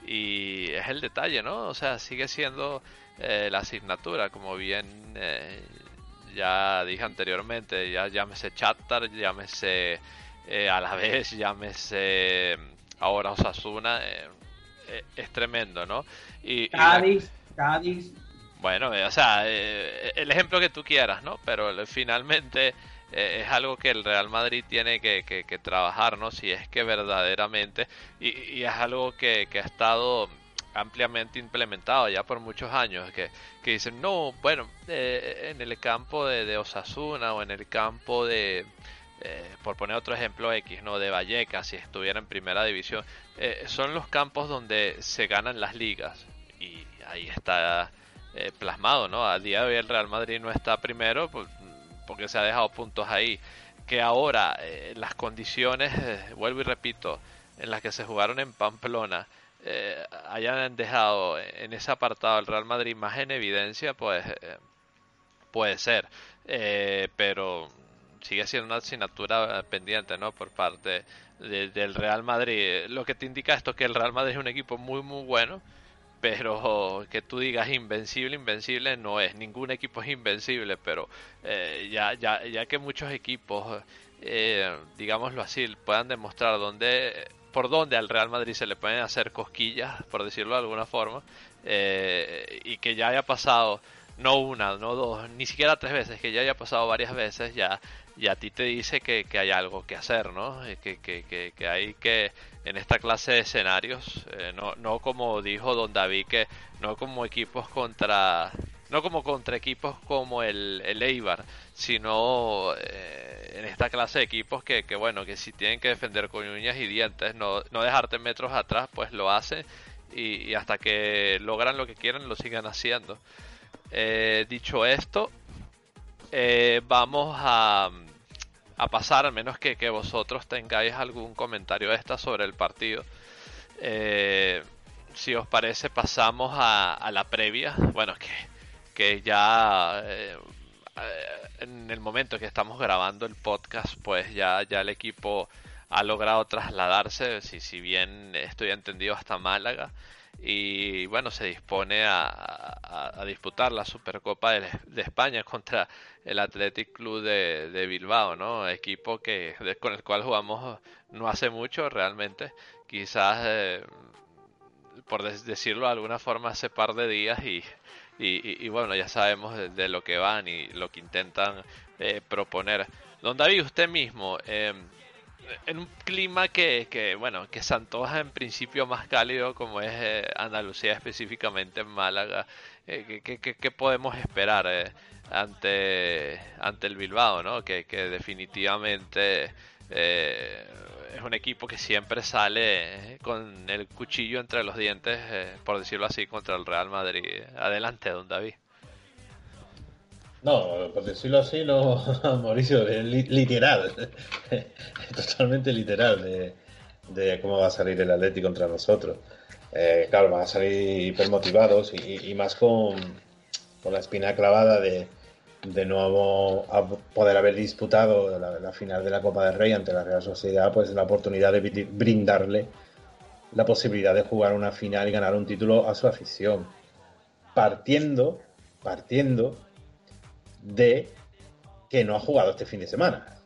y es el detalle no o sea sigue siendo la asignatura como bien ya dije anteriormente ya llámese Chatar llámese a la vez llámese ahora Osasuna es tremendo no y, Cádiz, Cádiz. Bueno, eh, o sea, eh, el ejemplo que tú quieras, ¿no? Pero finalmente eh, es algo que el Real Madrid tiene que, trabajar, ¿no? Si es que verdaderamente, y, es algo que, ha estado ampliamente implementado ya por muchos años, que, dicen, no, bueno, eh, en el campo de, Osasuna o en el campo de, eh, por poner otro ejemplo X, ¿no? De Vallecas, si estuviera en primera división, eh, son los campos donde se ganan las ligas. Y ahí está plasmado, ¿no? A día de hoy el Real Madrid no está primero pues, porque se ha dejado puntos ahí. Que ahora las condiciones, vuelvo y repito, en las que se jugaron en Pamplona, eh, hayan dejado en ese apartado el Real Madrid más en evidencia, pues eh, puede ser. Eh, pero sigue siendo una asignatura pendiente, ¿no? Por parte del Real Madrid. Lo que te indica esto es que el Real Madrid es un equipo muy, muy bueno. Pero que tú digas invencible, invencible no es. Ningún equipo es invencible, pero ya, ya, ya que muchos equipos, digámoslo así, puedan demostrar dónde por donde al Real Madrid se le pueden hacer cosquillas, por decirlo de alguna forma, eh, y que ya haya pasado no una, no dos, ni siquiera tres veces, que ya haya pasado varias veces, ya, ya a ti te dice que, hay algo que hacer, ¿no? Que, que, que, hay que, en esta clase de escenarios, eh, no, no como dijo Don David, que no como equipos contra no como contra equipos como el, el Eibar, sino eh, en esta clase de equipos que, que, bueno, que si tienen que defender con uñas y dientes, no, no dejarte metros atrás, pues lo hacen y, hasta que logran lo que quieren lo sigan haciendo. Eh, dicho esto, eh, vamos a, a, pasar, al menos que, que, vosotros tengáis algún comentario esta sobre el partido. si os parece, pasamos a, a la previa. Bueno, que que ya eh, en el momento que estamos grabando el podcast, pues ya, ya el equipo ha logrado trasladarse, si, si bien estoy entendido, hasta Málaga. Y bueno, se dispone a, disputar la Supercopa de, España contra el Athletic Club de, Bilbao, ¿no? Equipo que con el cual jugamos no hace mucho realmente. Quizás, eh, por decirlo de alguna forma, hace par de días y y, bueno, ya sabemos de, lo que van y lo que intentan eh, proponer. Don David, usted mismo, em, en un clima que, que, bueno, que se antoja en principio más cálido como es eh, Andalucía, específicamente en Málaga, eh, ¿qué, podemos esperar ante, ante el Bilbao, ¿no? que, que definitivamente es un equipo que siempre sale con el cuchillo entre los dientes, eh, por decirlo así, contra el Real Madrid. Adelante, don David. No, por decirlo así, no, [LAUGHS] Mauricio, literal, [LAUGHS] totalmente literal de, cómo va a salir el Atlético contra nosotros. Eh, claro, van a salir hipermotivados y, y más con, con la espina clavada de, de a poder haber disputado la, final de la Copa del Rey ante la Real Sociedad, pues la oportunidad de brindarle la posibilidad de jugar una final y ganar un título a su afición. Partiendo, partiendo de que no ha jugado este fin de semana.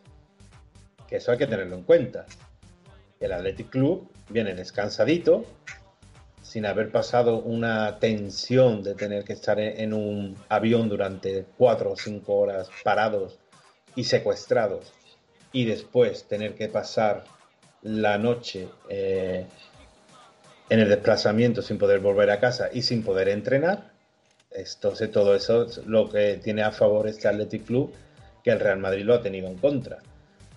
Que eso hay que tenerlo en cuenta. El Athletic Club viene descansadito, sin haber pasado una tensión de tener que estar en un avión durante cuatro o cinco horas parados y secuestrados y después tener que pasar la noche eh, en el desplazamiento sin poder volver a casa y sin poder entrenar. Entonces todo eso es lo que tiene a favor este Athletic Club que el Real Madrid lo ha tenido en contra.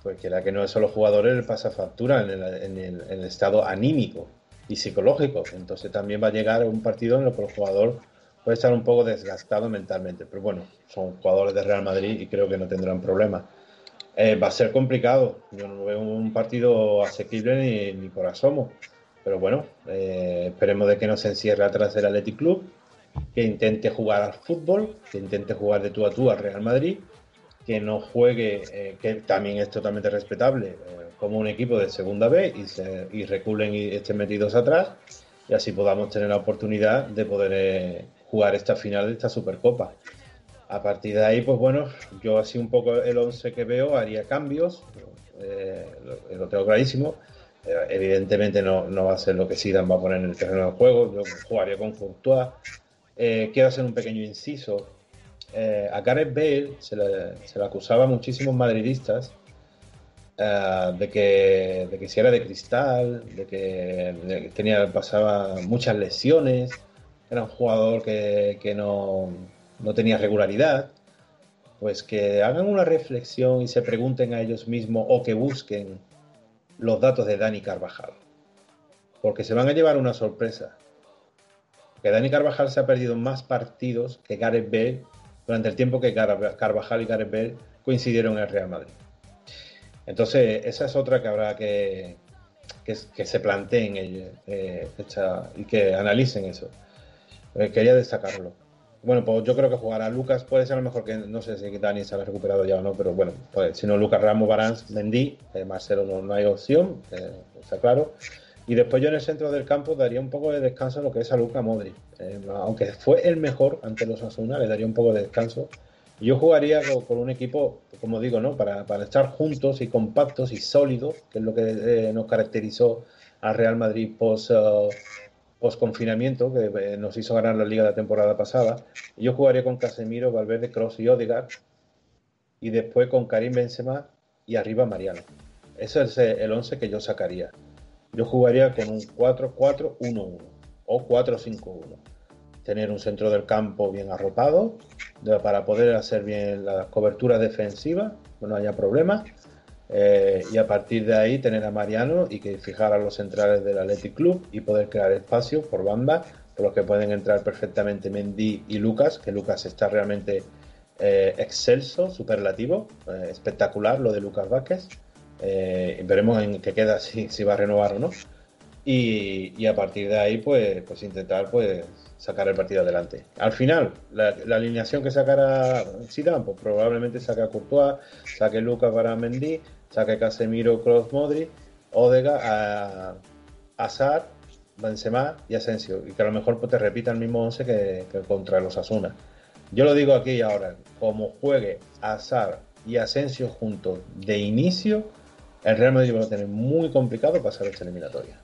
Porque la que no es solo jugadores le pasa factura en el estado anímico y psicológico. Entonces también va a llegar un partido en el que el jugador puede estar un poco desgastado mentalmente. Pero bueno, son jugadores de Real Madrid y creo que no tendrán problemas. Eh, va a ser complicado. Yo no veo un partido asequible ni, por asomo. Pero bueno, eh, esperemos de que no se encierre atrás del Athletic Club, que intente jugar al fútbol, que intente jugar de tú a tú al Real Madrid, que no juegue, eh, que también es totalmente respetable, como un equipo de segunda B y, se, y reculen y estén metidos atrás y así podamos tener la oportunidad de poder eh, jugar esta final de esta Supercopa. A partir de ahí, pues bueno, yo así un poco el 11 que veo haría cambios, eh, lo, tengo clarísimo. Eh, evidentemente no, no, va a ser lo que Sidan va a poner en el terreno de juego, yo jugaría con Courtois. Quiero hacer un pequeño inciso. a Gareth Bale se le, acusaba a muchísimos madridistas eh, de, que, de que si era de cristal, de que tenía, pasaba muchas lesiones, era un jugador que, que no, no tenía regularidad, pues que hagan una reflexión y se pregunten a ellos mismos o que busquen los datos de Dani Carvajal. Porque se van a llevar una sorpresa. Que Dani Carvajal se ha perdido más partidos que Gareth Bale durante el tiempo que Carvajal y Gareth Bale coincidieron en el Real Madrid. Entonces, esa es otra que habrá que, que, se planteen eh, y que analicen eso. Eh, quería destacarlo. Bueno, pues yo creo que jugará Lucas, puede ser a lo mejor que no sé si Dani se ha recuperado ya o no, pero bueno, pues, si no Lucas Ramos, Barán, Mendy, eh, Marcelo no, hay opción, eh, está claro. Y después yo en el centro del campo daría un poco de descanso a lo que es a Luca Modri. Eh, aunque fue el mejor ante los Asuna, le daría un poco de descanso. Yo jugaría con, un equipo, como digo, ¿no? Para, para, estar juntos y compactos y sólidos, que es lo que nos caracterizó al Real Madrid post, post-confinamiento que eh, nos hizo ganar la liga la temporada pasada. Yo jugaría con Casemiro, Valverde, Cross y Odegaard. Y después con Karim Benzema y arriba Mariano. Ese es el 11 que yo sacaría. Yo jugaría con un 4-4-1-1 o 4-5-1. Tener un centro del campo bien arropado para poder hacer bien la cobertura defensiva, no haya problema eh, y a partir de ahí tener a Mariano y que fijar a los centrales del Athletic Club y poder crear espacio por banda, por los que pueden entrar perfectamente Mendy y Lucas, que Lucas está realmente eh, excelso, superlativo, eh, espectacular lo de Lucas Vázquez. Veremos en qué queda si, va a renovar o no. Y, a partir de ahí, pues, pues intentar pues sacar el partido adelante. Al final, la, alineación que sacará Zidane, pues probablemente saque a Courtois, saque Lucas para Mendy, saque Casemiro, Kroos, Modri, Odega, a Azar, Benzema y Asensio. Y que a lo mejor pues, te repita el mismo 11 que, contra los Asuna. Yo lo digo aquí y ahora, como juegue Azar y Asensio juntos de inicio, el Real Madrid va a tener muy complicado pasar esta eliminatoria.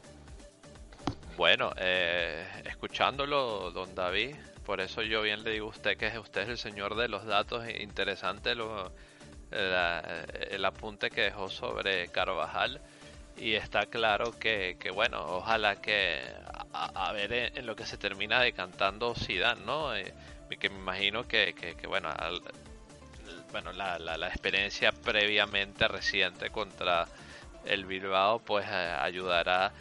Bueno, eh, escuchándolo, don David, por eso yo bien le digo a usted que usted es el señor de los datos, interesante lo, el apunte que dejó sobre Carvajal y está claro que, que bueno, ojalá que a, ver en, lo que se termina decantando Zidane, ¿no? Eh, que me imagino que, que, bueno, bueno la, la, experiencia previamente reciente contra el Bilbao pues eh, ayudará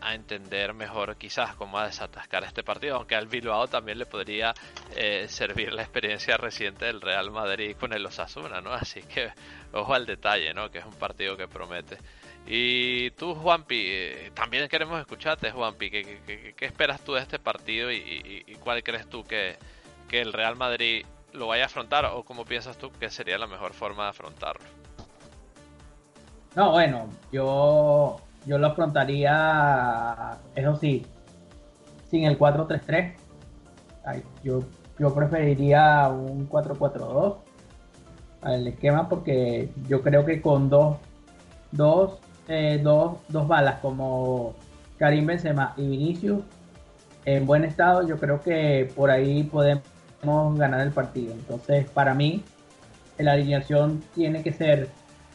a, entender mejor quizás cómo desatascar este partido, aunque al Bilbao también le podría eh, servir la experiencia reciente del Real Madrid con el Osasuna, ¿no? Así que ojo al detalle, ¿no? Que es un partido que promete. Y tú, Juanpi, eh, también queremos escucharte, Juanpi. ¿Qué, qué, esperas tú de este partido y, cuál crees tú que, que, el Real Madrid lo vaya a afrontar o cómo piensas tú que sería la mejor forma de afrontarlo? No, bueno, yo yo lo afrontaría, eso sí, sin el 4-3-3. Yo, yo preferiría un 4-4-2 al esquema porque yo creo que con dos, dos, eh, dos, dos balas como Karim Benzema y Vinicius en buen estado, yo creo que por ahí podemos ganar el partido. Entonces, para mí, la alineación tiene que ser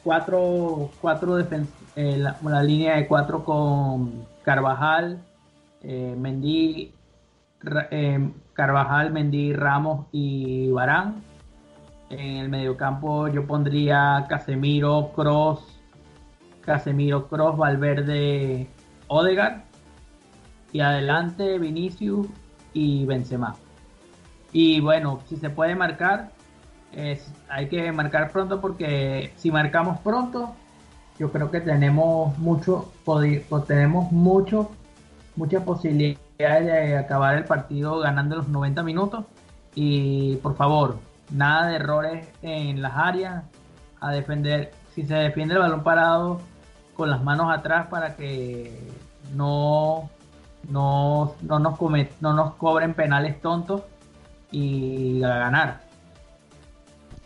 cuatro, cuatro eh, la, línea de cuatro con Carvajal, eh, Mendy, eh, Carvajal, Mendy, Ramos y Barán. En el mediocampo yo pondría Casemiro, Cross, Casemiro, Cross, Valverde, Odegar. Y adelante Vinicius y Benzema. Y bueno, si se puede marcar, hay que marcar pronto porque si marcamos pronto, yo creo que tenemos mucho, tenemos mucho, muchas posibilidades de acabar el partido ganando los 90 minutos. Y por favor, nada de errores en las áreas, a defender, si se defiende el balón parado con las manos atrás para que no, no, no, nos, no nos cobren penales tontos y a ganar.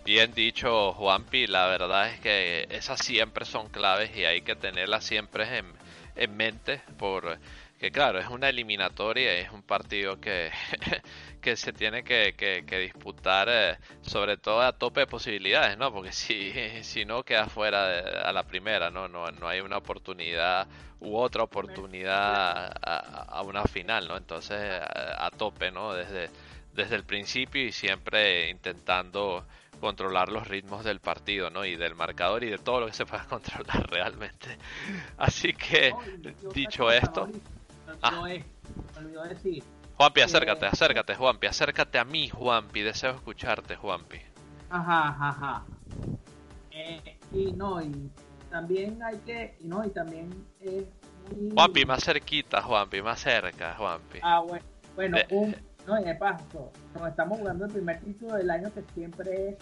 Bien dicho, Juanpi, la verdad es que esas siempre son claves y hay que tenerlas siempre en, mente por que claro, es una eliminatoria, es un partido que, [LAUGHS] que se tiene que, que, disputar eh, sobre todo a tope de posibilidades, ¿no? Porque si, [LAUGHS] si no queda fuera a la primera, ¿no? ¿no? No hay una oportunidad u otra oportunidad a, una final, ¿no? Entonces a, tope, ¿no? Desde, desde el principio y siempre intentando controlar los ritmos del partido, ¿no? Y del marcador y de todo lo que se pueda [LAUGHS] controlar realmente. Así que, dicho esto... Ah. decir. Juanpi, acércate, acércate, Juanpi, acércate a mí, Juanpi, deseo escucharte, Juanpi. Ajá, ajá, ajá. Eh, y no, y también hay que, y no, y también es muy... Juanpi, más cerquita, Juanpi, más cerca, Juanpi. Ah, bueno, bueno, un, no, y de paso, nos estamos jugando el primer título del año que siempre es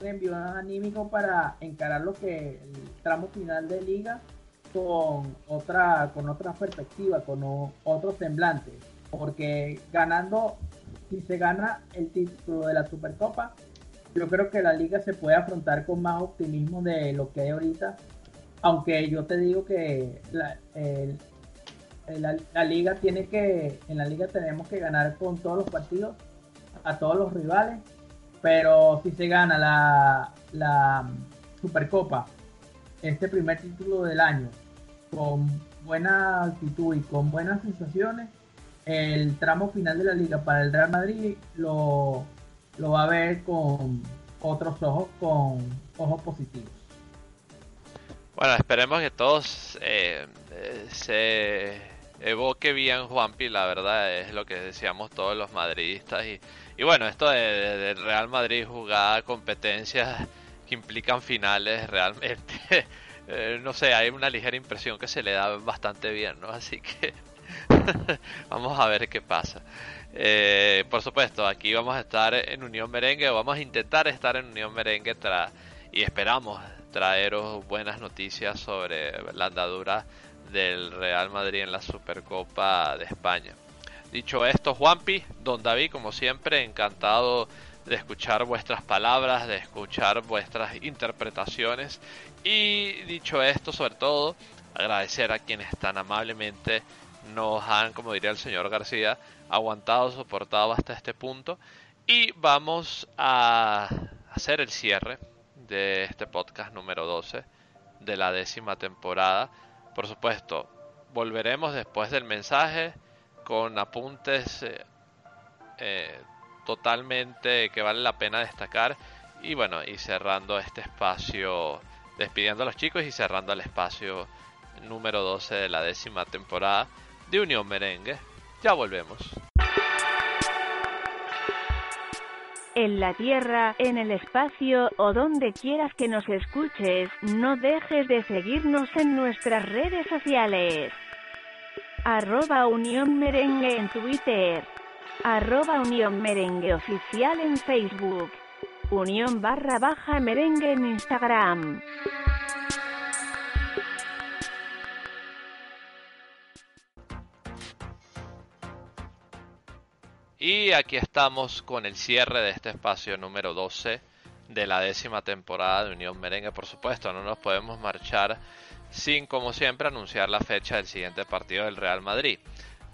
envío anímico para encarar lo que el tramo final de liga con otra, con otra perspectiva, con otro semblante. Porque ganando, si se gana el título de la Supercopa, yo creo que la liga se puede afrontar con más optimismo de lo que hay ahorita. Aunque yo te digo que la, la, liga tiene que, en la liga tenemos que ganar con todos los partidos, a todos los rivales. Pero si se gana la, la Supercopa este primer título del año con buena actitud y con buenas sensaciones, el tramo final de la liga para el Real Madrid lo, lo va a ver con otros ojos, con ojos positivos. Bueno, esperemos que todos eh, eh, se evoque bien Juanpi, la verdad es lo que decíamos todos los madridistas. Y, bueno, esto de, Real Madrid jugar competencias que implican finales realmente, [LAUGHS] eh, no sé, hay una ligera impresión que se le da bastante bien, ¿no? Así que [LAUGHS] vamos a ver qué pasa. Eh, por supuesto, aquí vamos a estar en Unión Merengue, o vamos a intentar estar en Unión Merengue y esperamos traeros buenas noticias sobre la andadura del Real Madrid en la Supercopa de España. Dicho esto, Juanpi, don David, como siempre, encantado de escuchar vuestras palabras, de escuchar vuestras interpretaciones y dicho esto, sobre todo, agradecer a quienes tan amablemente nos han, como diría el señor García, aguantado, soportado hasta este punto. Y vamos a hacer el cierre de este podcast número 12 de la décima temporada. Por supuesto, volveremos después del mensaje con apuntes eh, eh, totalmente que vale la pena destacar. Y bueno, y cerrando este espacio, despidiendo a los chicos y cerrando el espacio número 12 de la décima temporada de Unión Merengue. Ya volvemos. En la tierra, en el espacio o donde quieras que nos escuches, no dejes de seguirnos en nuestras redes sociales. Arroba Unión Merengue en Twitter. Arroba Unión Merengue Oficial en Facebook. Unión barra baja merengue en Instagram. Y aquí estamos con el cierre de este espacio número 12 de la décima temporada de Unión Merengue. Por supuesto, no nos podemos marchar sin, como siempre, anunciar la fecha del siguiente partido del Real Madrid.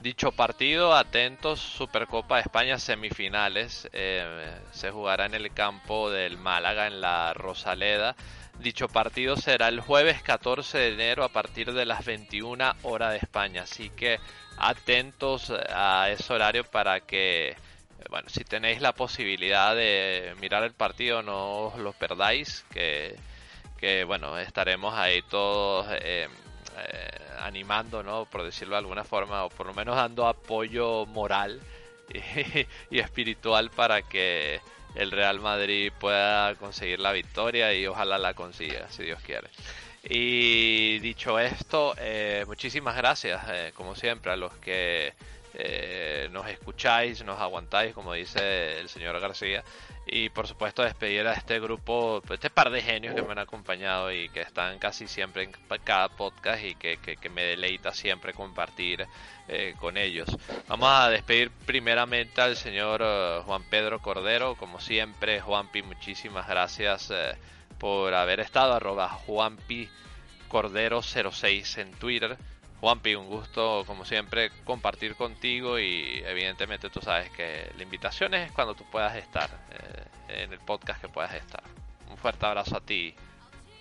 Dicho partido, atentos, Supercopa de España semifinales, eh, se jugará en el campo del Málaga, en la Rosaleda. Dicho partido será el jueves 14 de enero a partir de las 21 horas de España, así que atentos a ese horario para que, bueno, si tenéis la posibilidad de mirar el partido, no os lo perdáis, que, que bueno, estaremos ahí todos eh, eh, animando, ¿no? Por decirlo de alguna forma, o por lo menos dando apoyo moral [LAUGHS] y espiritual para que el Real Madrid pueda conseguir la victoria y ojalá la consiga, si Dios quiere. Y dicho esto, eh, muchísimas gracias, eh, como siempre, a los que eh, nos escucháis, nos aguantáis, como dice el señor García. Y por supuesto despedir a este grupo, este par de genios que me han acompañado y que están casi siempre en cada podcast y que, que, me deleita siempre compartir con ellos. Vamos a despedir primeramente al señor Juan Pedro Cordero, como siempre, Juanpi, muchísimas gracias por haber estado, arroba Juanpi Cordero 06 en Twitter, Juanpi, un gusto como siempre compartir contigo y evidentemente tú sabes que la invitación es cuando tú puedas estar, eh, en el podcast que puedas estar. Un fuerte abrazo a ti,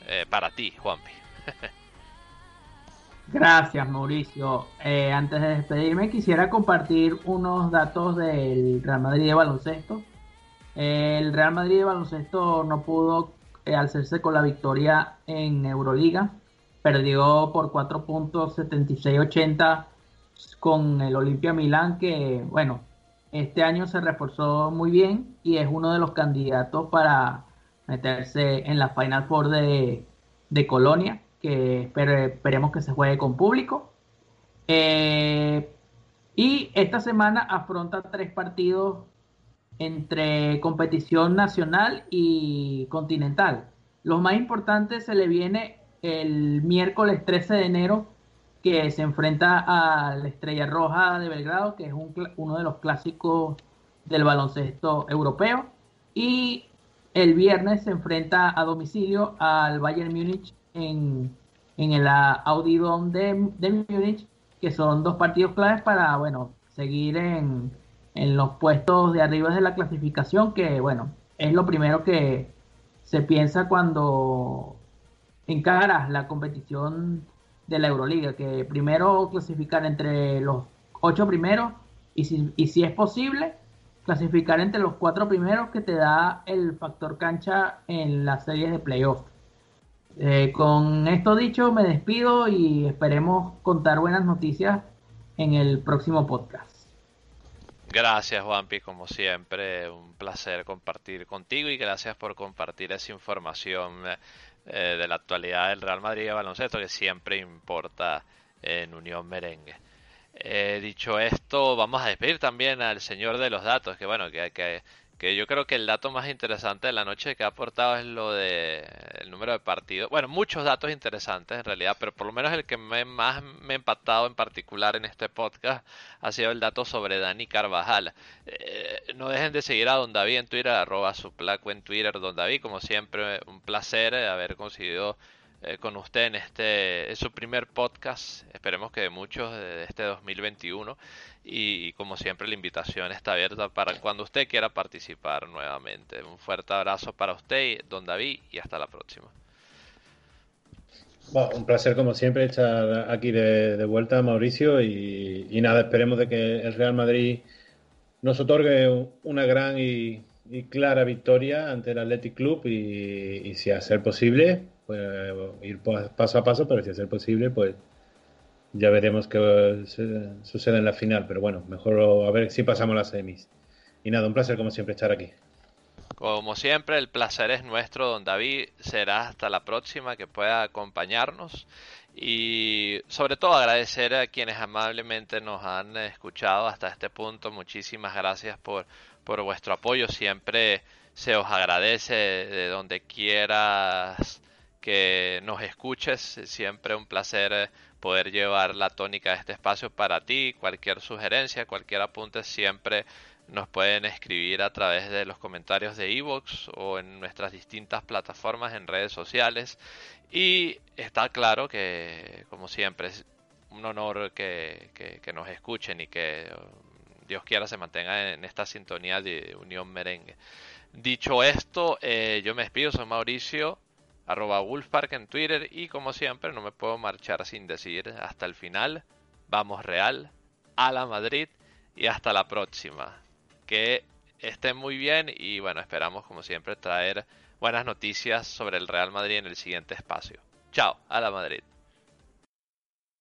eh, para ti, Juanpi. [LAUGHS] Gracias, Mauricio. Eh, antes de despedirme, quisiera compartir unos datos del Real Madrid de baloncesto. El Real Madrid de baloncesto no pudo hacerse con la victoria en Euroliga perdió por 4 puntos 76-80 con el Olimpia Milán, que bueno, este año se reforzó muy bien y es uno de los candidatos para meterse en la Final Four de, Colonia, que esperemos que se juegue con público. Eh, y esta semana afronta tres partidos entre competición nacional y continental. Los más importantes se le viene el miércoles 13 de enero que se enfrenta a la Estrella Roja de Belgrado, que es uno de los clásicos del baloncesto europeo. Y el viernes se enfrenta a domicilio al Bayern Múnich en, en el Audi de, de Múnich, que son dos partidos claves para, bueno, seguir en, en los puestos de arriba de la clasificación, que, bueno, es lo primero que se piensa cuando encaras la competición de la Euroliga, que primero clasificar entre los ocho primeros y si, y si es posible, clasificar entre los cuatro primeros que te da el factor cancha en las series de playoff. Eh, con esto dicho, me despido y esperemos contar buenas noticias en el próximo podcast. Gracias Juanpi, como siempre, un placer compartir contigo y gracias por compartir esa información eh, de la actualidad del Real Madrid de baloncesto que siempre importa en Unión Merengue. Eh, dicho esto, vamos a despedir también al señor de los datos, que bueno, que, que, que yo creo que el dato más interesante de la noche que ha aportado es lo de el número de partidos. Bueno, muchos datos interesantes en realidad, pero por lo menos el que me, más me ha impactado en particular en este podcast ha sido el dato sobre Dani Carvajal. Eh, no dejen de seguir a Don David en Twitter, arroba su placo en Twitter, Don David, como siempre, un placer haber conseguido eh, con usted en este es su primer podcast, esperemos que de muchos de este 2021 y, como siempre la invitación está abierta para cuando usted quiera participar nuevamente. Un fuerte abrazo para usted, don David, y hasta la próxima. un placer como siempre estar aquí de, vuelta, Mauricio, y, nada, esperemos de que el Real Madrid nos otorgue una gran y, clara victoria ante el Athletic Club y, y si a ser posible pues, ir paso a paso, pero si es posible, pues ya veremos qué sucede en la final. Pero bueno, mejor a ver si pasamos las semis. Y nada, un placer como siempre estar aquí. Como siempre, el placer es nuestro, don David. Será hasta la próxima que pueda acompañarnos. Y sobre todo agradecer a quienes amablemente nos han escuchado hasta este punto. Muchísimas gracias por, por vuestro apoyo. Siempre se os agradece de donde quieras que nos escuches. Siempre un placer eh, poder llevar la tónica de este espacio para ti. Cualquier sugerencia, cualquier apunte, siempre nos pueden escribir a través de los comentarios de Evox o en nuestras distintas plataformas en redes sociales. Y está claro que, como siempre, es un honor que, que, nos escuchen y que Dios quiera se mantenga en esta sintonía de Unión Merengue. Dicho esto, eh, yo me despido, soy Mauricio arroba Wolfpark en Twitter y como siempre no me puedo marchar sin decir hasta el final, vamos Real, a la Madrid y hasta la próxima. Que estén muy bien y bueno, esperamos como siempre traer buenas noticias sobre el Real Madrid en el siguiente espacio. Chao, a la Madrid.